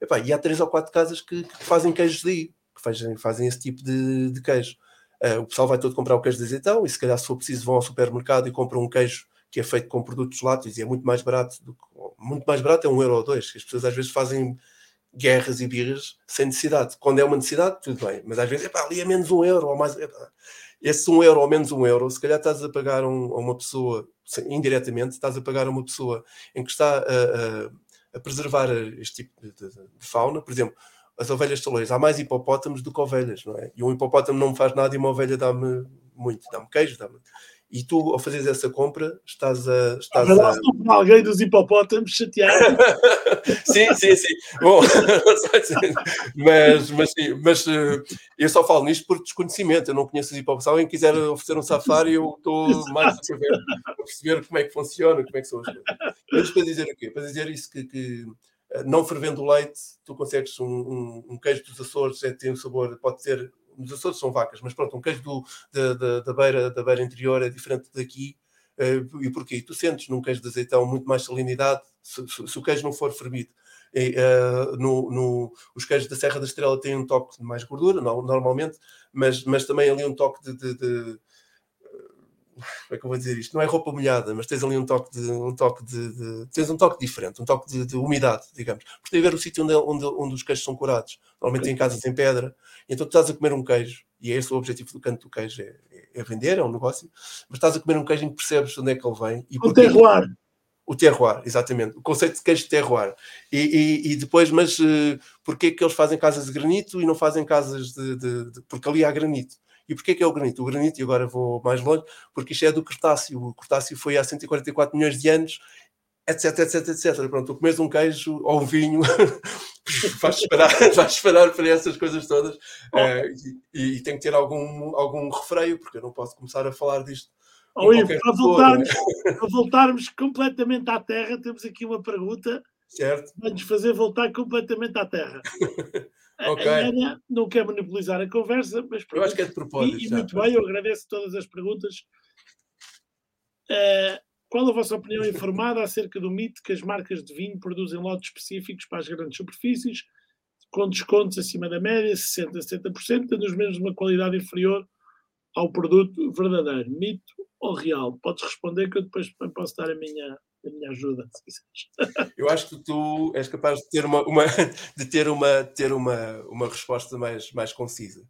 E, e há três ou quatro casas que, que fazem queijos daí, que fazem, fazem esse tipo de, de queijo. Uh, o pessoal vai todo comprar o queijo de azeitão e se calhar se for preciso vão ao supermercado e compram um queijo que é feito com produtos lácteos e é muito mais barato do que, muito mais barato é um euro ou dois. As pessoas às vezes fazem guerras e birras sem necessidade. Quando é uma necessidade, tudo bem, mas às vezes epá, ali é menos um euro ou mais. Epá. Esse um euro ou menos um euro, se calhar estás a pagar um, a uma pessoa, indiretamente, estás a pagar a uma pessoa em que está a, a, a preservar este tipo de, de, de fauna, por exemplo as ovelhas salois, há mais hipopótamos do que ovelhas, não é? E um hipopótamo não me faz nada e uma ovelha dá-me muito, dá-me queijo, dá-me. E tu, ao fazeres essa compra, estás a. Estás a... alguém dos hipopótamos chateado. sim, sim, sim. Bom, mas, mas, sim, mas uh, eu só falo nisto por desconhecimento. Eu não conheço os hipopótamos. Se alguém quiser oferecer um safari, eu estou mais a perceber, a perceber como é que funciona, como é que são as coisas. Mas para dizer o quê? Para dizer isso que, que eh, não fervendo o leite, tu consegues um, um, um queijo dos Açores, é, tem um sabor, pode ter, os Açores são vacas, mas pronto, um queijo do, da, da, da, beira, da beira interior é diferente daqui. Uh, e porquê? Tu sentes num queijo de azeitão muito mais salinidade se, se, se o queijo não for fervido. E, uh, no, no, os queijos da Serra da Estrela têm um toque de mais gordura, normalmente, mas, mas também ali um toque de, de, de como é que eu vou dizer isto? Não é roupa molhada, mas tens ali um toque de um toque de, de tens um toque diferente, um toque de, de umidade, digamos. Porque tem a ver o sítio onde, onde, onde os queijos são curados. Normalmente em casas em pedra. Então tu estás a comer um queijo, e é esse o objetivo do canto do queijo, é, é, vender, é um negócio, mas estás a comer um queijo em que percebes onde é que ele vem. E o terroir. O terroir, exatamente. O conceito de queijo de terroir. E, e, e depois, mas uh, porquê que eles fazem casas de granito e não fazem casas de, de, de... Porque ali há granito. E porquê que é o granito? O granito, e agora vou mais longe, porque isto é do Cretáceo. O Cretáceo foi há 144 milhões de anos, etc, etc, etc. Pronto, tu comes um queijo ou um vinho, vais esperar, vais esperar para essas coisas todas uh, e, e, tem que ter algum, algum refreio, porque eu não posso começar a falar disto. Oh, Ivo, para, voltarmos, para voltarmos completamente à Terra, temos aqui uma pergunta certo. para nos fazer voltar completamente à Terra. Okay. A Ana não quer monopolizar a conversa, mas eu acho que é de propósito. E, e muito bem, eu agradeço todas as perguntas. Uh, qual a vossa opinião informada acerca do mito que as marcas de vinho produzem lotes específicos para as grandes superfícies, com descontos acima da média, 60% a 70%, tendo os menos uma qualidade inferior ao produto verdadeiro? Mito ou real? Podes responder que eu depois posso dar a minha, a minha ajuda, se quiseres. Eu acho que tu és capaz de ter uma, uma de ter uma, ter uma, uma resposta mais, mais concisa.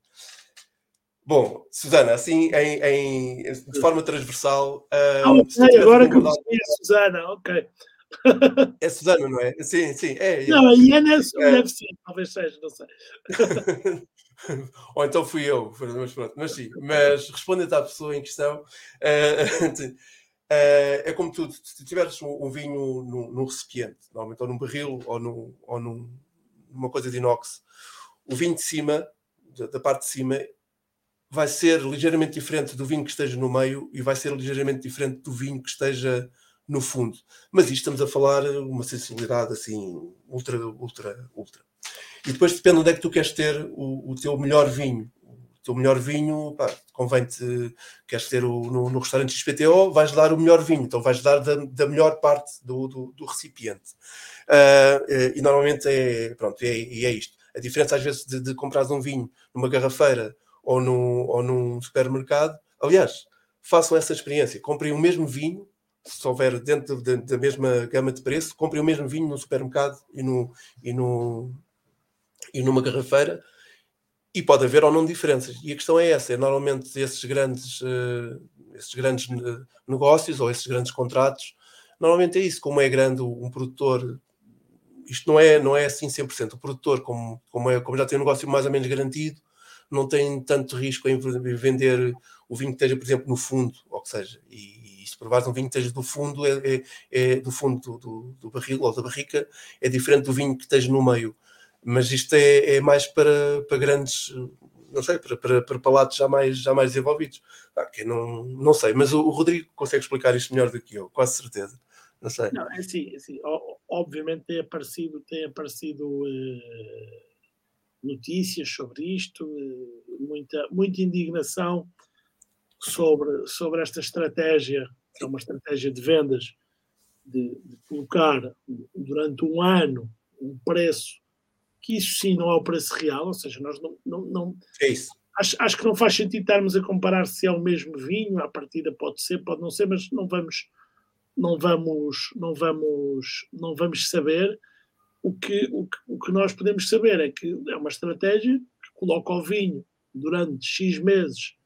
Bom, Susana, assim, em, em, de forma transversal. Uh, ah, okay, agora que eu conheci a Susana, ok. É Susana, não é? Sim, sim. É, não, a Iana é, é. deve ser, talvez seja, não sei. Ou então fui eu, mas pronto, mas sim. Mas respondendo à pessoa em questão, uh, é como tu, se tiveres um, vinho num, num, recipiente, normalmente ou num barril ou, num, ou num, numa coisa de inox, o vinho de cima, da, da parte de cima, vai ser ligeiramente diferente do vinho que esteja no meio e vai ser ligeiramente diferente do vinho que esteja no fundo. Mas isto estamos a falar uma sensibilidade assim, ultra, ultra, ultra. E depois depende onde é que tu queres ter o, o teu melhor vinho. O melhor vinho, convém-te, queres ter o, no, no, restaurante XPTO, vais dar o melhor vinho, então vais dar da, da melhor parte do, do, do recipiente. Uh, e normalmente é, pronto, é, é isto. A diferença às vezes de, de um vinho numa garrafeira ou, no, ou num supermercado, aliás, façam essa experiência, comprem o mesmo vinho se houver dentro da, da mesma gama de preço, comprem o mesmo vinho no supermercado e, no, e, no, e numa garrafeira e pode haver ou não diferenças. E a questão é essa: é normalmente esses grandes, uh, esses grandes eh, negócios ou esses grandes contratos, normalmente é isso. Como é grande um produtor, isto não é, não é assim 100%. O produtor, como, como, é, como já tem um negócio mais ou menos garantido, não tem tanto risco em vender o vinho que esteja, por exemplo, no fundo, ou que seja. E, se provares um vinho que esteja do fundo, é, é, é do fundo do, do, do, barril ou da barrica, é diferente do vinho que esteja no meio. Mas isto é, é mais para, para grandes, não sei, para, para, para palatos já mais, já mais desenvolvidos. Ah, que não, não sei, mas o, o, Rodrigo consegue explicar isto melhor do que eu, quase certeza. Não sei. Não, é assim, é assim obviamente tem aparecido, tem aparecido eh, notícias sobre isto, eh, muita, muita indignação sobre, sobre esta estratégia é uma estratégia de vendas, de, de, colocar durante um ano um preço que isso sim não é o preço real, ou seja, nós não. não, não é isso. Acho, acho que não faz sentido estarmos a comparar se é o mesmo vinho, à partida pode ser, pode não ser, mas não vamos, não vamos, não vamos, não vamos saber. O que, o, que, o que nós podemos saber é que é uma estratégia que coloca o vinho durante X meses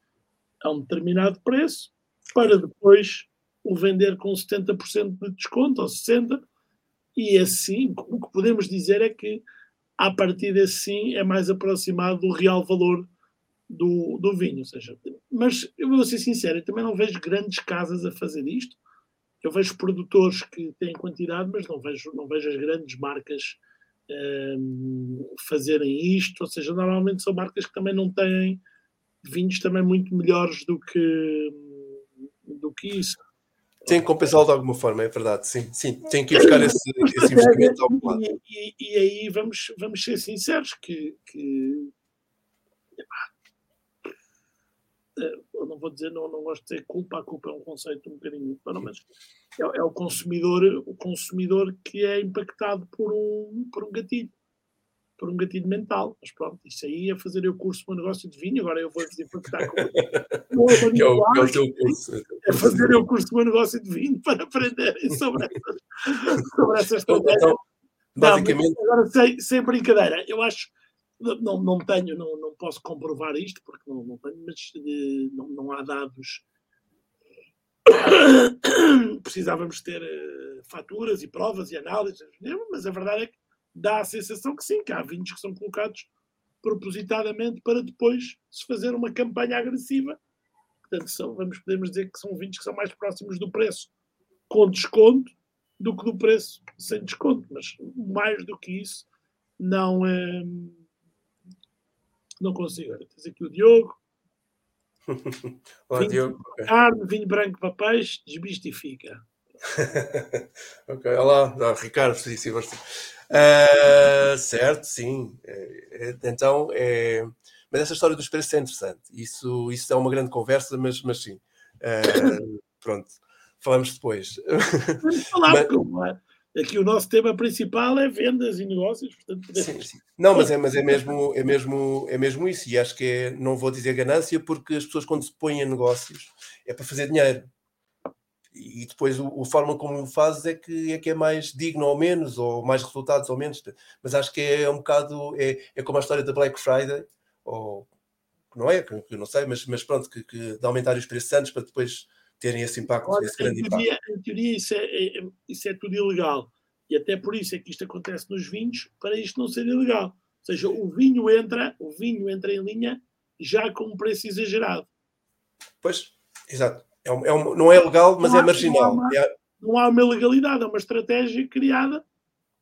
a um determinado preço para depois o vender com 70% de desconto ou 60%, e assim o que podemos dizer é que a partir assim é mais aproximado do real valor do, do vinho. Ou seja, mas eu vou ser sincero, eu também não vejo grandes casas a fazer isto. Eu vejo produtores que têm quantidade, mas não vejo, não vejo as grandes marcas um, fazerem isto. Ou seja, normalmente são marcas que também não têm vinhos também muito melhores do que, do que isso. Tem que compensá-lo de alguma forma, é verdade. Sim, sim tem que ir buscar esse, esse investimento ao lado. E, e, e, aí vamos, vamos ser sinceros que, que eh, eu não vou dizer, não, não gosto de dizer culpa, a culpa é um conceito um bocadinho, mas é, é, o consumidor, o consumidor que é impactado por um, por um gatilho por um gatilho mental. Mas pronto, isso aí é fazer o curso para um negócio de vinho, agora eu vou impactar com que é o, que é o teu curso. É fazer o curso para um negócio de vinho para aprenderem sobre essas, sobre essas então, então, basicamente... Não, agora, sem, sem brincadeira, eu acho não, não tenho, não, não posso comprovar isto, porque não, não tenho, mas uh, não, não há dados. Precisávamos ter uh, faturas e provas e análises, mas a verdade é que dá a sensação que sim, que há vinhos que são colocados propositadamente para depois se fazer uma campanha agressiva. Portanto, são, vamos, podemos dizer que são vinhos que são mais próximos do preço com desconto do que do preço sem desconto. Mas mais do que isso, não é. Não consigo. Tens aqui o Diogo. Olá, vinho Diogo. Carne, vinho branco para peixe, desmistifica. ok, olá, não, Ricardo, sim, sim. Uh, certo, sim. É, é, então, é... mas essa história dos preços é interessante. Isso, isso é uma grande conversa, mas, mas sim. Uh, pronto, falamos depois. Vamos falar, mas... É? Aqui o nosso tema principal é vendas e negócios, portanto podemos... sim, sim. Não, mas é, mas é mesmo é mesmo é mesmo isso e acho que é, não vou dizer ganância porque as pessoas quando se põem em negócios é para fazer dinheiro e depois o, a forma como o fazes é que, é que é mais digno ou menos, ou mais resultados ou menos. Mas acho que é um bocado, é, é como a história da Black Friday, ou não é, que, que não sei, mas, mas pronto, que, que de aumentar os preços antes para depois terem esse impacto, Olha, esse grande em teoria, impacto. Em teoria isso é, é, isso é tudo ilegal. E até por isso é que isto acontece nos vinhos, para isto não ser ilegal. Ou seja, o vinho entra, o vinho entra em linha já com um preço exagerado. Pois, exato. É um, é um, não é legal, mas é marginal. Não há, uma, é... não há uma legalidade, é uma estratégia criada.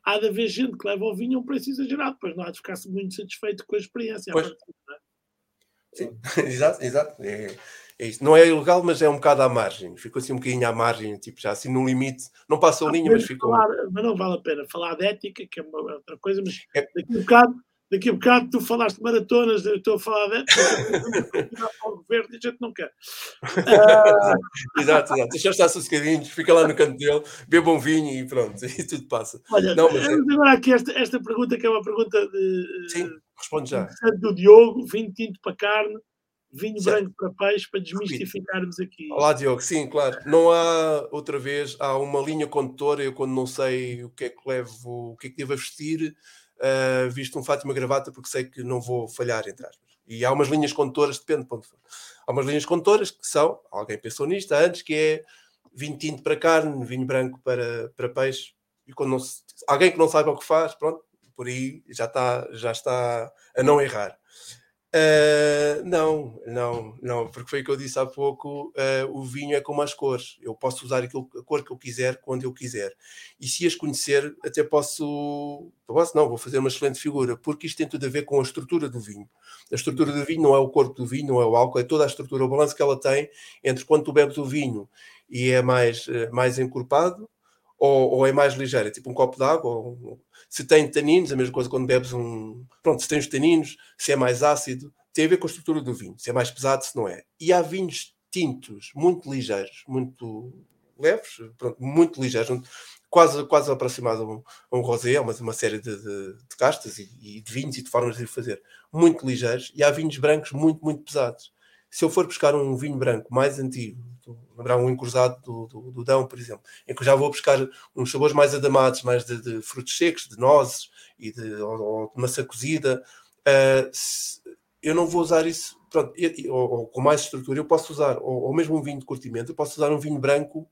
Há de haver gente que leva o vinho a um preço exagerado, depois não há de ficar muito satisfeito com a experiência. Pois. Sim, exato, exato. É, é isso. Não é ilegal, mas é um bocado à margem. Ficou assim um bocadinho à margem, tipo, já assim no limite. Não passa a linha, mas ficou. Falar, mas não vale a pena falar de ética, que é uma outra coisa, mas é... daqui a um bocado daqui a bocado tu falaste de maratonas, eu estou a falar de o governo e a gente não quer. Uh... exato, exato. Deixa estar sossegadinhos, fica lá no canto dele, beba um vinho e pronto, e tudo passa. Olha, não, mas é... agora aqui esta, esta pergunta que é uma pergunta de. Sim, responde já. Do Diogo, vinho tinto para carne vinho branco para peixe para desmistificarmos aqui. Olá, Diogo. Sim, claro. Não há, outra vez, há uma linha condutora. Eu, quando não sei o que é que levo, o que é que devo vestir, uh, visto um fato e uma gravata, porque sei que não vou falhar, entre aspas. E há umas linhas condutoras, depende de ponto for. Há umas linhas condutoras que são, alguém pensou nisto antes, que é vinho tinto para carne, vinho branco para, para peixe. E quando se, alguém que não saiba o que faz, pronto, por aí já está, já está a não errar. Uh, não, não, não, porque foi o que eu disse há pouco: uh, o vinho é como as cores. Eu posso usar aquilo, a cor que eu quiser, quando eu quiser. E se as conhecer, até posso. Posso, não, vou fazer uma excelente figura, porque isto tem tudo a ver com a estrutura do vinho. A estrutura do vinho não é o corpo do vinho, não é o álcool, é toda a estrutura, o balanço que ela tem entre quando tu bebes o vinho e é mais, eh, mais encorpado ou, ou é mais ligeiro, é tipo um copo de água, ou, se tem taninos, a mesma coisa quando bebes um. Pronto, se tem os taninos, se é mais ácido, tem a ver com a estrutura do vinho, se é mais pesado, se não é. E há vinhos tintos muito ligeiros, muito leves, pronto, muito ligeiros, quase, quase aproximado a um, a um rosé, uma, uma série de, de, de castas e, e, de vinhos e de formas de fazer, muito ligeiros, e há vinhos brancos muito, muito pesados. Se eu for buscar um vinho branco mais antigo, lembrar um encruzado do, do, do, Dão, por exemplo, em que eu já vou buscar uns sabores mais adamados, mais de, de frutos secos, de nozes e de, ou, ou de maçã cozida. Uh, se, eu não vou usar isso, pronto, ou, ou, com mais estrutura, eu posso usar, ou, ou, mesmo um vinho de curtimento, eu posso usar um vinho branco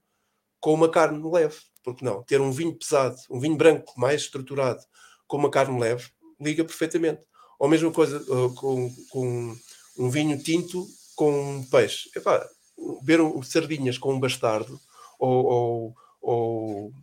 com uma carne leve, porque não? Ter um vinho pesado, um vinho branco mais estruturado com uma carne leve, liga perfeitamente. Ou a mesma coisa uh, com, com um vinho tinto com um peixe. Epá, ver um, sardinhas com um bastardo ou, ou, ou,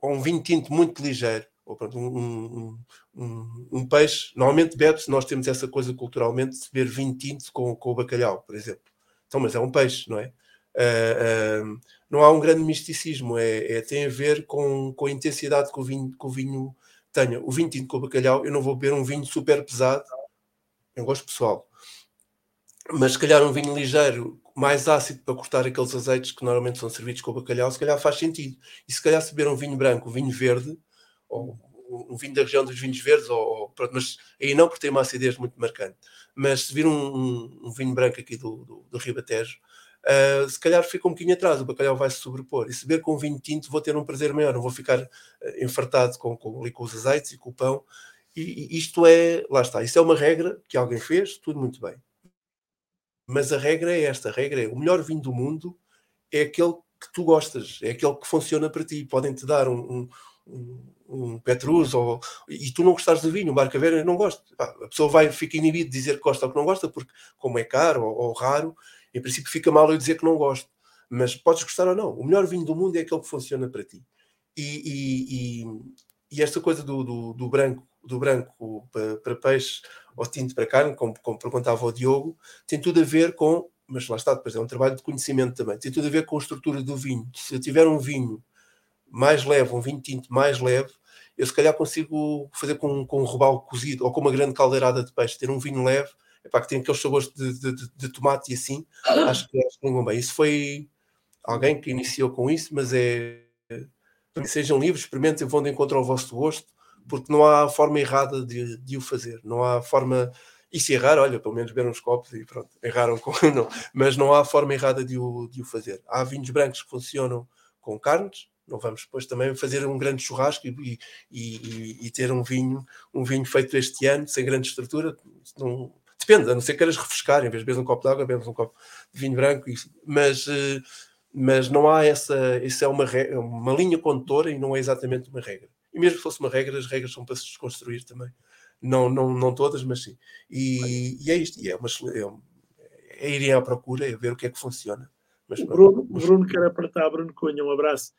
ou um vinho tinto muito ligeiro, ou pronto, um, um, um, peixe, normalmente bebe-se, nós temos essa coisa culturalmente de beber vinho tinto com, com o bacalhau, por exemplo. Então, mas é um peixe, não é? Uh, uh, não há um grande misticismo, é, é, tem a ver com, com a intensidade que o vinho, que o vinho tenha. O vinho tinto com o bacalhau, eu não vou beber um vinho super pesado, eu gosto pessoal, mas se calhar um vinho ligeiro mais ácido para cortar aqueles azeites que normalmente são servidos com o bacalhau, se calhar faz sentido. E se calhar se beber um vinho branco, um vinho verde, ou um vinho da região dos vinhos verdes, ou, ou mas aí não, porque tem uma acidez muito marcante. Mas se vir um, um, um vinho branco aqui do, do, do Ribatejo, uh, se calhar fica um bocadinho atrás, o bacalhau vai se sobrepor. E se beber com um vinho tinto, vou ter um prazer maior, não vou ficar uh, enfartado com, com, com os azeites e com o pão. E, e isto é, lá está, isso é uma regra que alguém fez, tudo muito bem. Mas a regra é esta: a regra é o melhor vinho do mundo é aquele que tu gostas, é aquele que funciona para ti. Podem-te dar um, um, um Petrus ou, e tu não gostares do vinho, um Barcaveira não gosta. A pessoa vai, fica inibido de dizer que gosta ou que não gosta, porque como é caro ou, ou raro, em princípio fica mal eu dizer que não gosto. Mas podes gostar ou não. O melhor vinho do mundo é aquele que funciona para ti. E, e, e, e esta coisa do, do, do branco do branco para, peixe ou tinto para carne, como, como perguntava o Diogo, tem tudo a ver com, mas lá está, depois é um trabalho de conhecimento também, tem tudo a ver com a estrutura do vinho. Se eu tiver um vinho mais leve, um vinho tinto mais leve, eu se calhar consigo fazer com, com um robalo cozido ou com uma grande caldeirada de peixe, ter um vinho leve, epá, que tem aqueles sabores de, de, de, de tomate e assim, acho que, acho que bem. Isso foi alguém que iniciou com isso, mas é sejam livres, experimentem, vão de encontro ao vosso gosto porque não há forma errada de, de o fazer, não há forma. E se errar, olha, pelo menos beberam uns copos e pronto, erraram com. Não, mas não há forma errada de o, de o fazer. Há vinhos brancos que funcionam com carnes, não vamos depois também fazer um grande churrasco e, e, e, ter um vinho, um vinho feito este ano, sem grande estrutura. Não, depende, a não ser que queiras refrescar, em vez de beber um copo de água, bebes um copo de vinho branco, mas, uh, mas não há essa, isso é uma, uma linha condutora e não é exatamente uma regra. E mesmo que fosse uma regra, as regras são para se desconstruir também. Não, não, não todas, mas sim. E, e é isto, e é, uma, é, é irem à procura, é ver o que é que funciona. Mas, o Bruno, mas... Bruno quer apertar, Bruno Cunha, um abraço.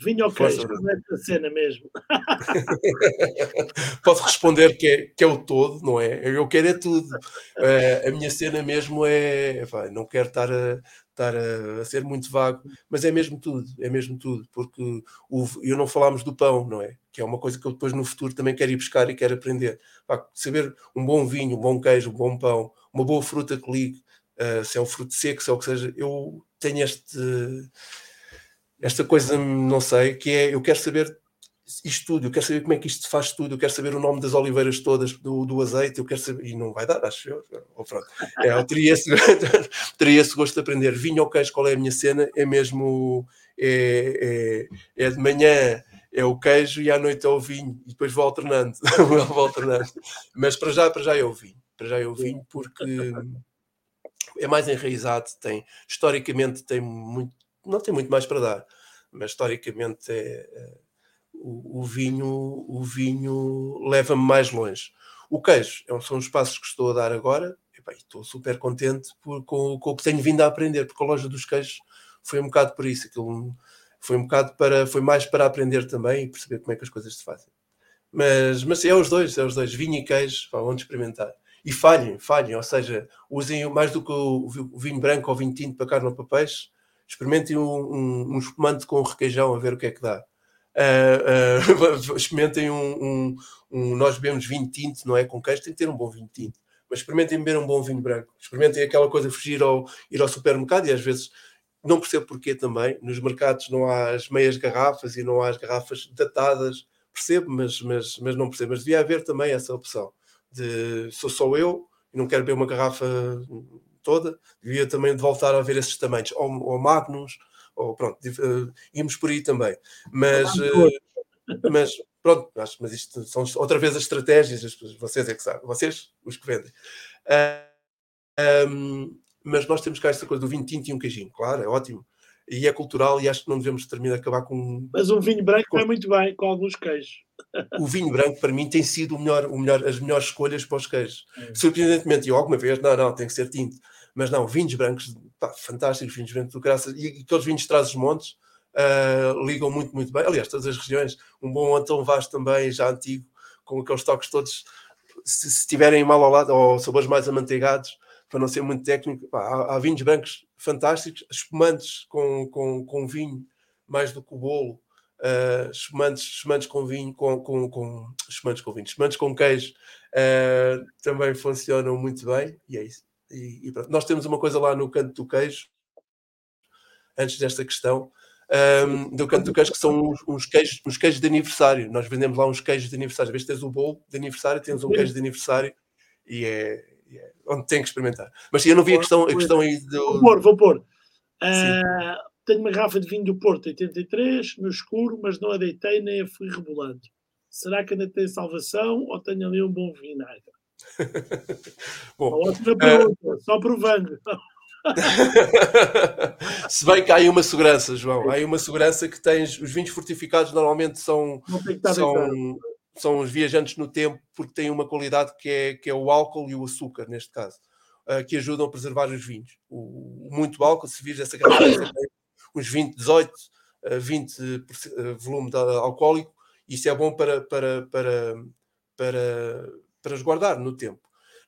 Vinho ao queijo, como é a cena mesmo? Posso responder que é, que é o todo, não é? Eu quero é tudo. Uh, a minha cena mesmo é. Vai, não quero estar a, estar a, a, ser muito vago, mas é mesmo tudo, é mesmo tudo, porque o, eu não falámos do pão, não é? Que é uma coisa que eu depois no futuro também quero ir buscar e quero aprender. saber um bom vinho, um bom queijo, um bom pão, uma boa fruta que ligue, uh, se é um fruto seco, se é o que seja, eu tenho este esta coisa, não sei, que é eu quero saber isto tudo, eu quero saber como é que isto se faz tudo, eu quero saber o nome das oliveiras todas, do, do azeite, eu quero saber, e não vai dar, acho eu. Ou pronto. É, eu teria esse, teria esse gosto de aprender. Vinho ou queijo, qual é a minha cena? É mesmo é, é, é, de manhã é o queijo e à noite é o vinho, e depois vou alternando, vou alternando. Mas para já, para já é o vinho, para já é o vinho, porque é mais enraizado, tem, historicamente tem muito, não tem muito mais para dar, mas historicamente é, é o, o, vinho, o vinho leva-me mais longe. O queijo é, são os passos que estou a dar agora, e, bem, estou super contente por, com, com, o que tenho vindo a aprender, porque a loja dos queijos foi um bocado por isso, aquilo foi um bocado para, foi mais para aprender também e perceber como é que as coisas se fazem. Mas, mas é os dois, é os dois, vinho e queijo, vão experimentar. E falhem, falhem, ou seja, usem mais do que o, o vinho branco ou vinho tinto para carne ou para peixe, experimentem um, um, um espumante com requeijão a ver o que é que dá. Uh, experimentem um, um, um, Nós bebemos vinho tinto, não é? Com queijo, tem que ter um bom vinho tinto. Mas experimentem beber um bom vinho branco. Experimentem aquela coisa de fugir ao ir ao supermercado e às vezes não percebo porquê também. Nos mercados não há as meias garrafas e não há as garrafas datadas. Percebo, mas, mas, mas não percebo. Mas devia haver também essa opção de sou só eu e não quero beber uma garrafa toda, devia também de voltar a ver esses tamanhos, ou, ou Magnus, ou pronto, uh, íamos por aí também. Mas, uh, mas pronto, acho, mas isto são outra vez as estratégias, vocês é que sabem, vocês, os que vendem. Uh, eh, um, mas nós temos cá esta coisa do vinho tinto e um queijinho, claro, é ótimo. E é cultural e acho que não devemos terminar acabar com. Mas um vinho branco vai muito bem com alguns queijos. O vinho branco, para mim, tem sido o melhor, o melhor, as melhores escolhas para os queijos. É. Surpreendentemente, eu alguma vez, não, não, tem que ser tinto mas não, vinhos brancos, pá, fantásticos, vinhos brancos do graças, e aqueles vinhos os montes uh, ligam muito, muito bem. Aliás, todas as regiões, um bom Antão Vaz também, já antigo, com aqueles toques todos, se, se tiverem mal ao lado, ou sabores mais amanteigados, para não ser muito técnico, pá, há, há, vinhos brancos fantásticos, espumantes com, com, com vinho, mais do que o bolo, uh, espumantes, espumantes com vinho, com, com, com espumantes com vinho, espumantes com queijo, uh, também funcionam muito bem, e é isso. E, e nós temos uma coisa lá no canto do queijo, antes desta questão, um, do canto do queijo, que são uns, uns, queijos, uns queijos de aniversário. Nós vendemos lá uns queijos de aniversário. Às vezes tens o bolo de aniversário, tens um queijo de aniversário e é, é onde tem que experimentar. Mas eu não vi a questão, a questão aí do. Vou pôr, vou pôr. Uh, tenho uma garrafa de vinho do Porto 83, no escuro, mas não a deitei nem a fui rebolando. Será que ainda tem salvação ou tenho ali um bom vinagre? Bom, outra pergunta, uh... só provando. Se bem que há aí uma segurança, João, há aí uma segurança que tens. Os vinhos fortificados normalmente são, são, são os viajantes no tempo porque têm uma qualidade que é, que é o álcool e o açúcar, neste caso, uh, que ajudam a preservar os vinhos. O, muito álcool, se vires essa garrafa, uns 20, 18, uh, 20 uh, volume de alcoólico, isso é bom para, para, para, para para resguardar no tempo.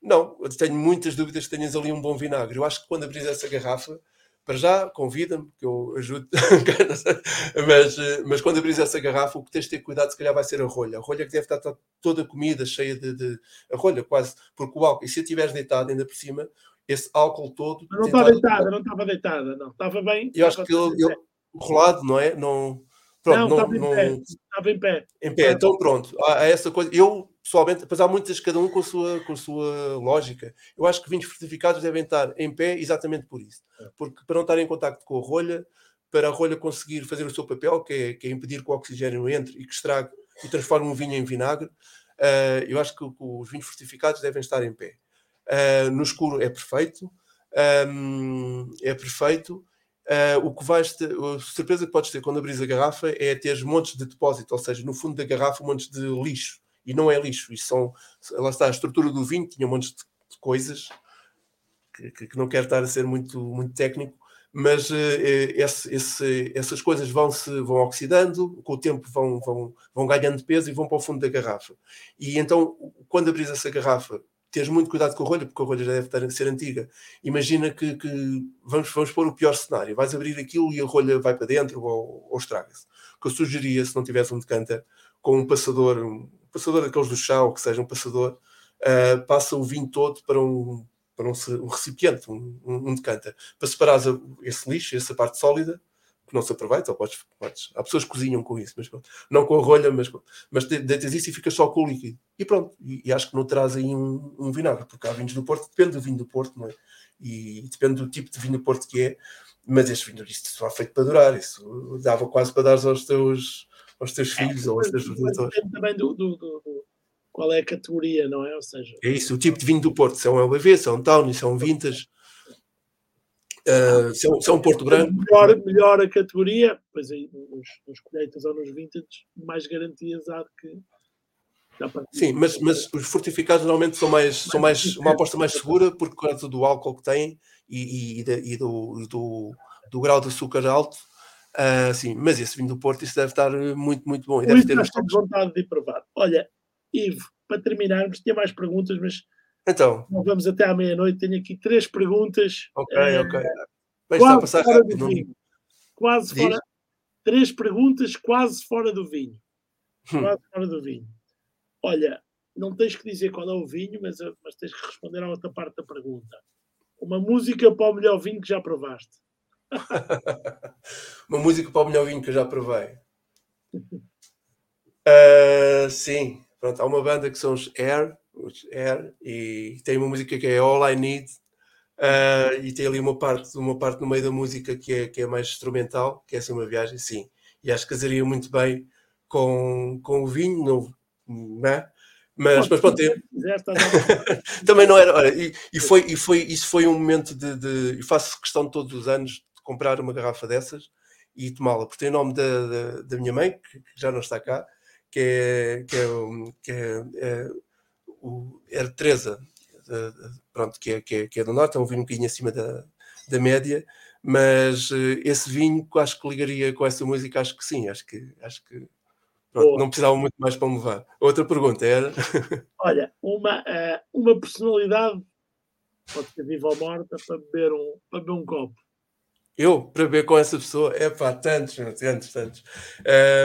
Não, tenho muitas dúvidas que tenhas ali um bom vinagre. Eu acho que quando abris essa garrafa, para já, convida-me, que eu ajudo, mas, mas quando abris essa garrafa, o que tens de ter cuidado, se calhar, vai ser a rolha. A rolha que deve estar toda comida, cheia de, de. a rolha, quase, porque o álcool, e se a tiveres deitado ainda por cima, esse álcool todo. não estava deitada, não estava deitada, não. Estava bem. Eu acho que ele, ele, rolado, não é? Não. Pronto, não, não, estava, não, em pé. estava em pé. Em pé, então pronto. Há, há essa coisa. Eu pessoalmente, apesar de muitas, cada um com a, sua, com a sua lógica, eu acho que vinhos fortificados devem estar em pé exatamente por isso. É. Porque para não estar em contacto com a rolha, para a rolha conseguir fazer o seu papel, que é, que é impedir que o oxigênio entre e que estrague e transforme um vinho em vinagre, uh, eu acho que, que, os vinhos fortificados devem estar em pé. Uh, no escuro é perfeito. Um, é perfeito. Uh, o que vais ter, a surpresa que podes ter quando abris a garrafa é ter montes de depósito, ou seja, no fundo da garrafa, montes de lixo. E não é lixo, isso são, lá está, a estrutura do vinho tinha montes de, de coisas que, que, não quero estar a ser muito, muito técnico, mas uh, esse, esse, essas coisas vão se vão oxidando, com o tempo vão, vão, vão ganhando peso e vão para o fundo da garrafa. E então, quando abris essa garrafa, teres muito cuidado com a rolha, porque a rolha já deve estar, ser antiga. Imagina que, que, vamos, vamos pôr o pior cenário: vais abrir aquilo e a rolha vai para dentro ou, ou estraga-se. O que eu sugeria, se não tivesse um decanter, com um passador, um passador daqueles do chá, ou que seja um passador, uh, passa o vinho todo para um, para um, um recipiente, um, um, decanter, para separar esse lixo, essa parte sólida, que não se aproveita, ou podes, podes, há pessoas que cozinham com isso, mas não com a rolha, mas, mas deitas isso e fica só com o líquido. E pronto, e, e acho que não terás aí um, um, vinagre, porque há vinhos do Porto, depende do vinho do Porto, não é? E, depende do tipo de vinho do Porto que é, mas este vinho, isto só feito para durar, isso dava quase para dar aos teus, aos teus é, filhos ou aos teus produtores. Depende também do, do, do, do, qual é a categoria, não é? Ou seja, é isso, o tipo de vinho do Porto, se é um LBV, se é um Tawny, se é um Vintage Uh, se, é um, se, é um, Porto Branco. Melhor, melhor a categoria, pois aí nos, nos colheitas ou nos vintage, mais garantias há de que. Sim, mas, mas os fortificados normalmente são mais, são mais uma aposta mais segura por causa do álcool que têm e, e, e do, do, do, grau de açúcar alto. Uh, sim, mas esse vinho do Porto, isso deve estar muito, muito bom. E deve ter vontade de ir provar. Olha, Ivo, para terminarmos, tinha mais perguntas, mas então. vamos até à meia-noite. Tenho aqui três perguntas. Ok, uh, ok. Bem, está a passar rápido. Quase Diz? fora. Três perguntas quase fora do vinho. Hum. Quase fora do vinho. Olha, não tens que dizer qual é o vinho, mas, mas tens que responder à outra parte da pergunta. Uma música para o melhor vinho que já provaste. Uma música para o melhor vinho que eu já provei. Uh, sim, pronto, há uma banda que são os Air, Air, e tem uma música que é All I Need, uh, e tem ali uma parte, uma parte no meio da música que é, que é mais instrumental, que é assim uma viagem, sim. E acho que casaria muito bem com, com o vinho, não, não é? Mas, mas pronto, eu... também não era. Olha, e, e, foi, e foi, isso foi um momento de, de. Eu faço questão todos os anos comprar uma garrafa dessas e tomá-la, porque tem o nome da, da, da minha mãe, que, já não está cá, que é, que é, que é, é o, era Teresa, pronto, que é, que, é, que é do Norte, é um vinho um bocadinho acima da, da média, mas uh, esse vinho acho que ligaria com essa música, acho que sim, acho que, acho que pronto, não precisava muito mais para me levar. Outra pergunta era. Olha, uma, uh, uma personalidade pode ser viva ou morta para beber um, para beber um copo. Eu, para beber com essa pessoa, é pá, tantos, tantos, tantos.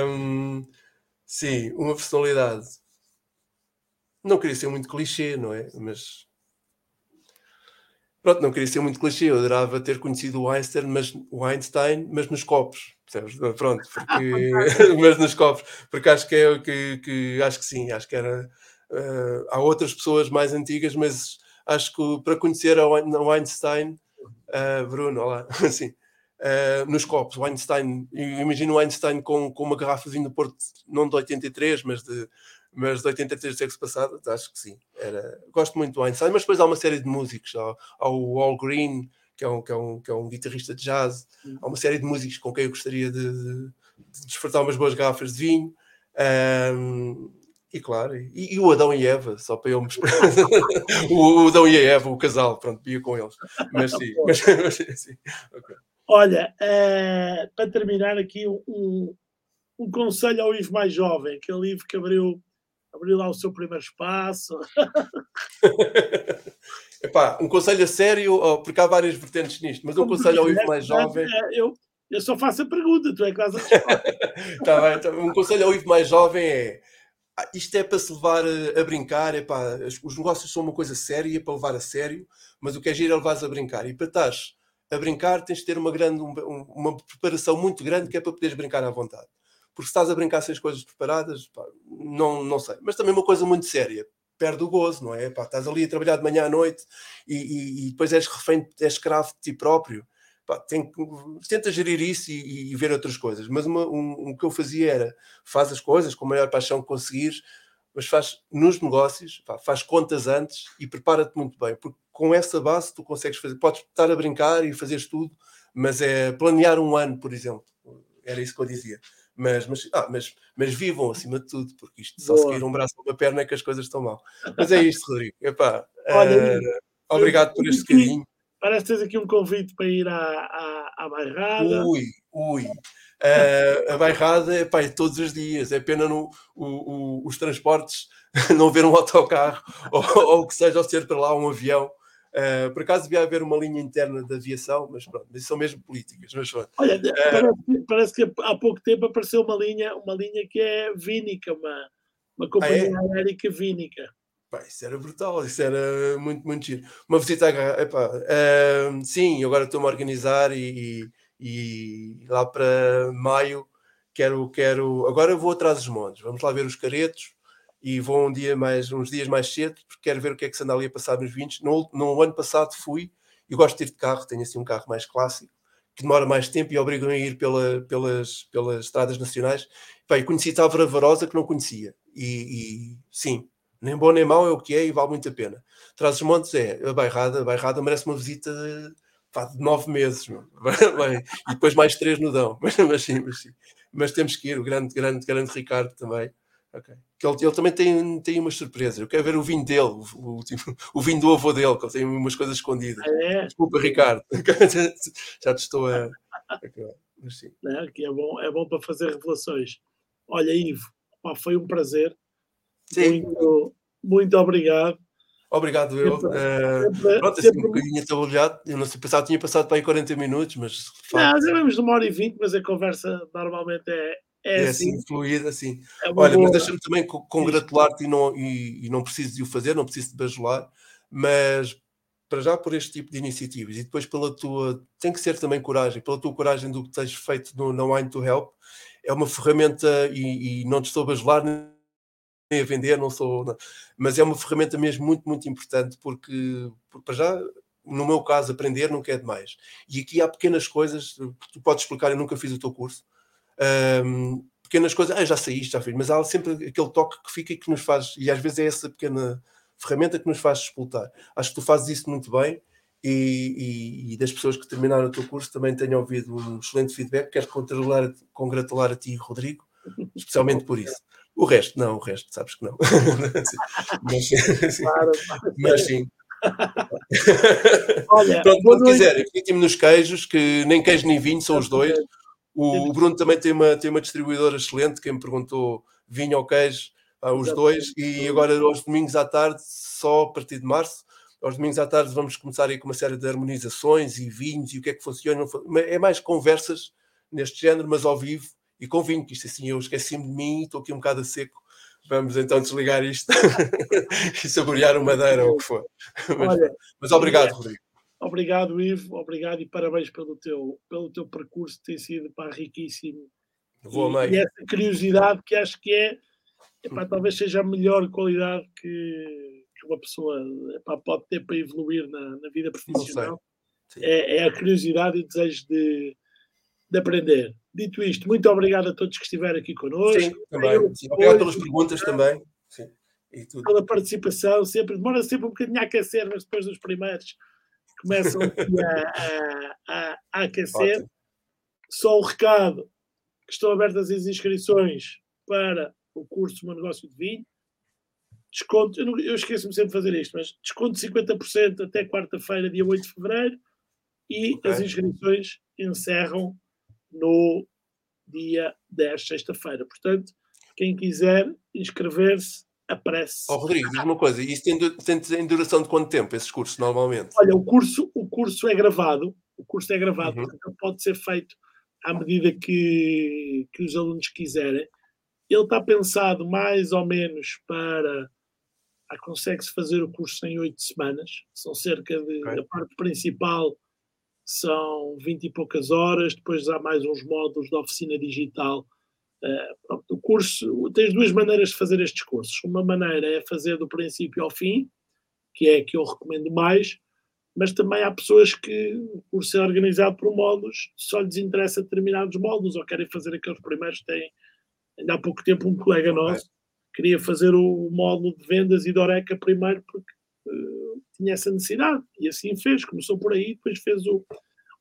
Um, sim, uma personalidade não queria ser muito clichê, não é? Mas pronto, não queria ser muito clichê. Eu adorava ter conhecido o Einstein, mas o Einstein, mas nos copos, percebes? Pronto, porque mas nos copos, porque acho que é que, que acho que sim, acho que era. Uh, há outras pessoas mais antigas, mas acho que para conhecer o Einstein, uh, Bruno, olá, assim, uh, nos copos, o Einstein, imagino o Einstein com, com uma garrafa de vinho do Porto, não de 83, mas de mas de 83 do século passado, acho que sim. Era... Gosto muito do Einstein, mas depois há uma série de músicos. Há, há o Al Green, que é, um, que, é um, que é um guitarrista de jazz. Há uma série de músicos com quem eu gostaria de, de, de desfrutar umas boas garrafas de vinho. Um, e claro, e, e, o Adão e Eva, só para eu me o, o Adão e a Eva, o casal, pronto, ia com eles. Mas sim, mas, mas, sim. Okay. Olha, uh, para terminar aqui um, um conselho ao Ivo mais jovem, aquele Ivo que abriu abriu lá o seu primeiro espaço. Epá, um conselho a sério, porque há várias vertentes nisto, mas um conselho ao Ivo mais jovem. É, eu, eu só faço a pergunta, tu é que fazes a tá bem, tá, Um conselho ao Ivo mais jovem é ah, isto é para se levar a, a brincar, epá, os negócios são uma coisa séria para levar a sério, mas o que é giro é levar a brincar. E para estás a brincar tens de ter uma, grande, uma preparação muito grande que é para poderes brincar à vontade porque se estás a brincar sem as coisas preparadas, pá, não, não sei. Mas também uma coisa muito séria, perde o gozo, não é? Pá, estás ali a trabalhar de manhã à noite e, e, e depois és refém, és escravo de ti próprio. Pá, tem, tenta gerir isso e, e ver outras coisas. Mas uma, um, um, que eu fazia era faz as coisas com a maior paixão que conseguires, mas faz nos negócios, pá, faz contas antes e prepara-te muito bem, porque com essa base tu consegues fazer, podes estar a brincar e fazeres tudo, mas é planear um ano, por exemplo. Era isso que eu dizia. Mas, mas, ah, mas, mas vivam acima de tudo, porque isto só Boa. se cair um braço ou uma perna é que as coisas estão mal. Mas é isto, Rodrigo. Epá, Olha, uh, obrigado por este carinho. Parece que tens aqui um convite para ir à, à, à bairrada. Ui, ui. Uh, a bairrada epá, é todos os dias. É pena no, o, o, os transportes não ver um autocarro ou, ou que seja, ou ser para lá um avião. Uh, por acaso devia haver uma linha interna de aviação, mas pronto, isso são mesmo políticas. Mas, Olha, uh, parece, parece, que há pouco tempo apareceu uma linha, uma linha que é Vínica, uma, uma companhia ah, é? aérea Vínica. Pá, isso era brutal, isso era muito, muito giro. Uma visita a epá, uh, sim, agora estou-me a organizar e, e, e, lá para maio quero, quero. Agora vou atrás dos montes, vamos lá ver os caretos e vou um dia mais, uns dias mais cedo, porque quero ver o que é que se anda ali a passar nos 20. No, no ano passado fui, e gosto de ir de carro, tenho assim um carro mais clássico, que demora mais tempo e obrigam a ir pela, pelas, pelas estradas nacionais. Bem, conheci Távora Varosa que não conhecia, e, e, sim, nem bom nem mau é o que é e vale muito a pena. Traz os Montes é a bairrada, a bairrada merece uma visita pá, de nove meses, Bem, e depois mais três no Dão, mas, mas, sim, mas, sim. mas temos que ir, o grande, grande, grande Ricardo também Okay. Que ele, ele, também tem, tem umas surpresas. Eu quero ver o vinho dele, o, o, o vinho do avô dele, que ele tem umas coisas escondidas. Ah, é? Desculpa, Ricardo. Já te estou a. Mas sim. Não, que é, bom, é bom para fazer revelações. Olha, Ivo, foi um prazer. Sim. Muito, muito obrigado. Obrigado, eu. Sempre, uh, sempre, pronto, assim, um bocadinho atabalhado. Eu não sei, pensava tinha passado para aí 40 minutos, mas. Não, já vamos de uma hora e vinte, mas a conversa normalmente é, é, é assim, assim fluida, assim. É Olha, boa... mas deixa-me também congratular-te e não, e, e, não preciso de o fazer, não preciso de bajular, mas para já por este tipo de iniciativas e depois pela tua, tem que ser também coragem, pela tua coragem do que tens feito no, no Wine to Help, é uma ferramenta e, e não te estou a bajular nem a vender, não sou, não, mas é uma ferramenta mesmo muito, muito importante porque, porque para já no meu caso, aprender nunca é demais. E aqui há pequenas coisas tu podes explicar. Eu nunca fiz o teu curso, um, pequenas coisas, ah, já saíste, já fiz, mas há sempre aquele toque que fica e que nos faz, e às vezes é essa pequena ferramenta que nos faz disputar. Acho que tu fazes isso muito bem e, e, e das pessoas que terminaram o teu curso também tenho ouvido um excelente feedback. Quero congratular, congratular a ti, Rodrigo, especialmente por isso. O resto, não, o resto, sabes que não. mas, sim, mas sim. Olha, Pronto, quando quiserem, fiquem-me nos queijos, que nem queijo nem vinho, são os dois. O, o, Bruno também tem uma, tem uma distribuidora excelente, quem me perguntou vinho ou queijo, ah, os dois, e agora aos domingos à tarde, só a partir de março, aos domingos à tarde vamos começar aí com uma série de harmonizações e vinhos e o que é que funciona. É mais conversas neste género, mas ao vivo e com vinho, que isto assim eu esqueci-me de mim, estou aqui um bocado a seco. Vamos então desligar isto e saborear o madeira ou o que for. Mas, mas obrigado, Rodrigo. Obrigado, Ivo, obrigado e parabéns pelo teu, pelo teu percurso, tem sido pá, riquíssimo. Vou e, e essa curiosidade que acho que é, epá, talvez seja a melhor qualidade que, que uma pessoa epá, pode ter para evoluir na, na vida profissional. É, é, a curiosidade e o desejo de, de aprender. Dito isto, muito obrigado a todos que estiveram aqui connosco. Sim, também. Sim, obrigado pelas perguntas também. Sim. Pela participação, sempre demora sempre um bocadinho a aquecer, mas depois dos primeiros começam a, a, a, aquecer. Ótimo. Só o recado que estão abertas as inscrições para o curso Meu Negócio de Vinho. Desconto, eu, eu esqueço-me sempre de fazer isto, mas desconto de 50% até quarta-feira, dia 8 de fevereiro, e okay. as inscrições encerram no dia 10, sexta-feira. Portanto, quem quiser inscrever-se, aparece. Oh, Rodrigo, diz uma coisa, isso tem, tem, duração de quanto tempo, esses cursos, normalmente? Olha, o curso, o curso é gravado, o curso é gravado, uhum. portanto pode ser feito à medida que, que os alunos quiserem. Ele está pensado mais ou menos para. Ah, Consegue-se fazer o curso em oito semanas, são cerca de. Okay. A parte principal são vinte e poucas horas, depois há mais uns módulos de oficina digital pronto, o curso, tens duas maneiras de fazer estes cursos. Uma maneira é fazer do princípio ao fim, que é a que eu recomendo mais, mas também há pessoas que, por ser organizado por módulos, só lhes interessa determinados módulos ou querem fazer aqueles primeiros. Tem, ainda há pouco tempo, um colega nosso queria fazer o módulo de vendas e de Oreca primeiro porque uh, tinha essa necessidade. E assim fez, começou por aí, depois fez o,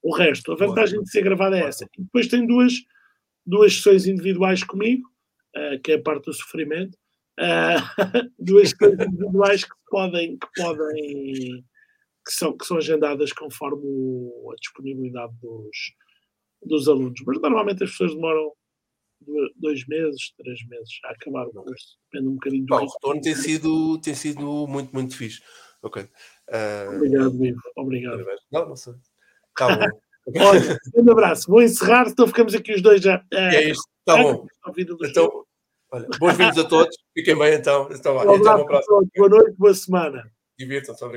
o resto. A vantagem de ser gravada é essa. E depois tem duas, duas sessões individuais comigo, uh, que é a parte do sofrimento, uh, duas sessões individuais que podem, que podem que são, que são agendadas conforme a disponibilidade dos, dos alunos. Mas normalmente as pessoas demoram dois meses, três meses a acabar o curso. Depende um bocadinho do. Bom, o retorno tem sido, tem sido muito, muito fixe. Ok. Uh... Obrigado, Ivo. Obrigado. Não, não sei. Tá bom. Olha, um abraço. Vou encerrar, então ficamos aqui os dois já. É, é isto, tá bom. Então, olha, bons vindos a todos. Fiquem bem então. Então, um então, um abraço. Boa noite, boa semana. Divirtam-se.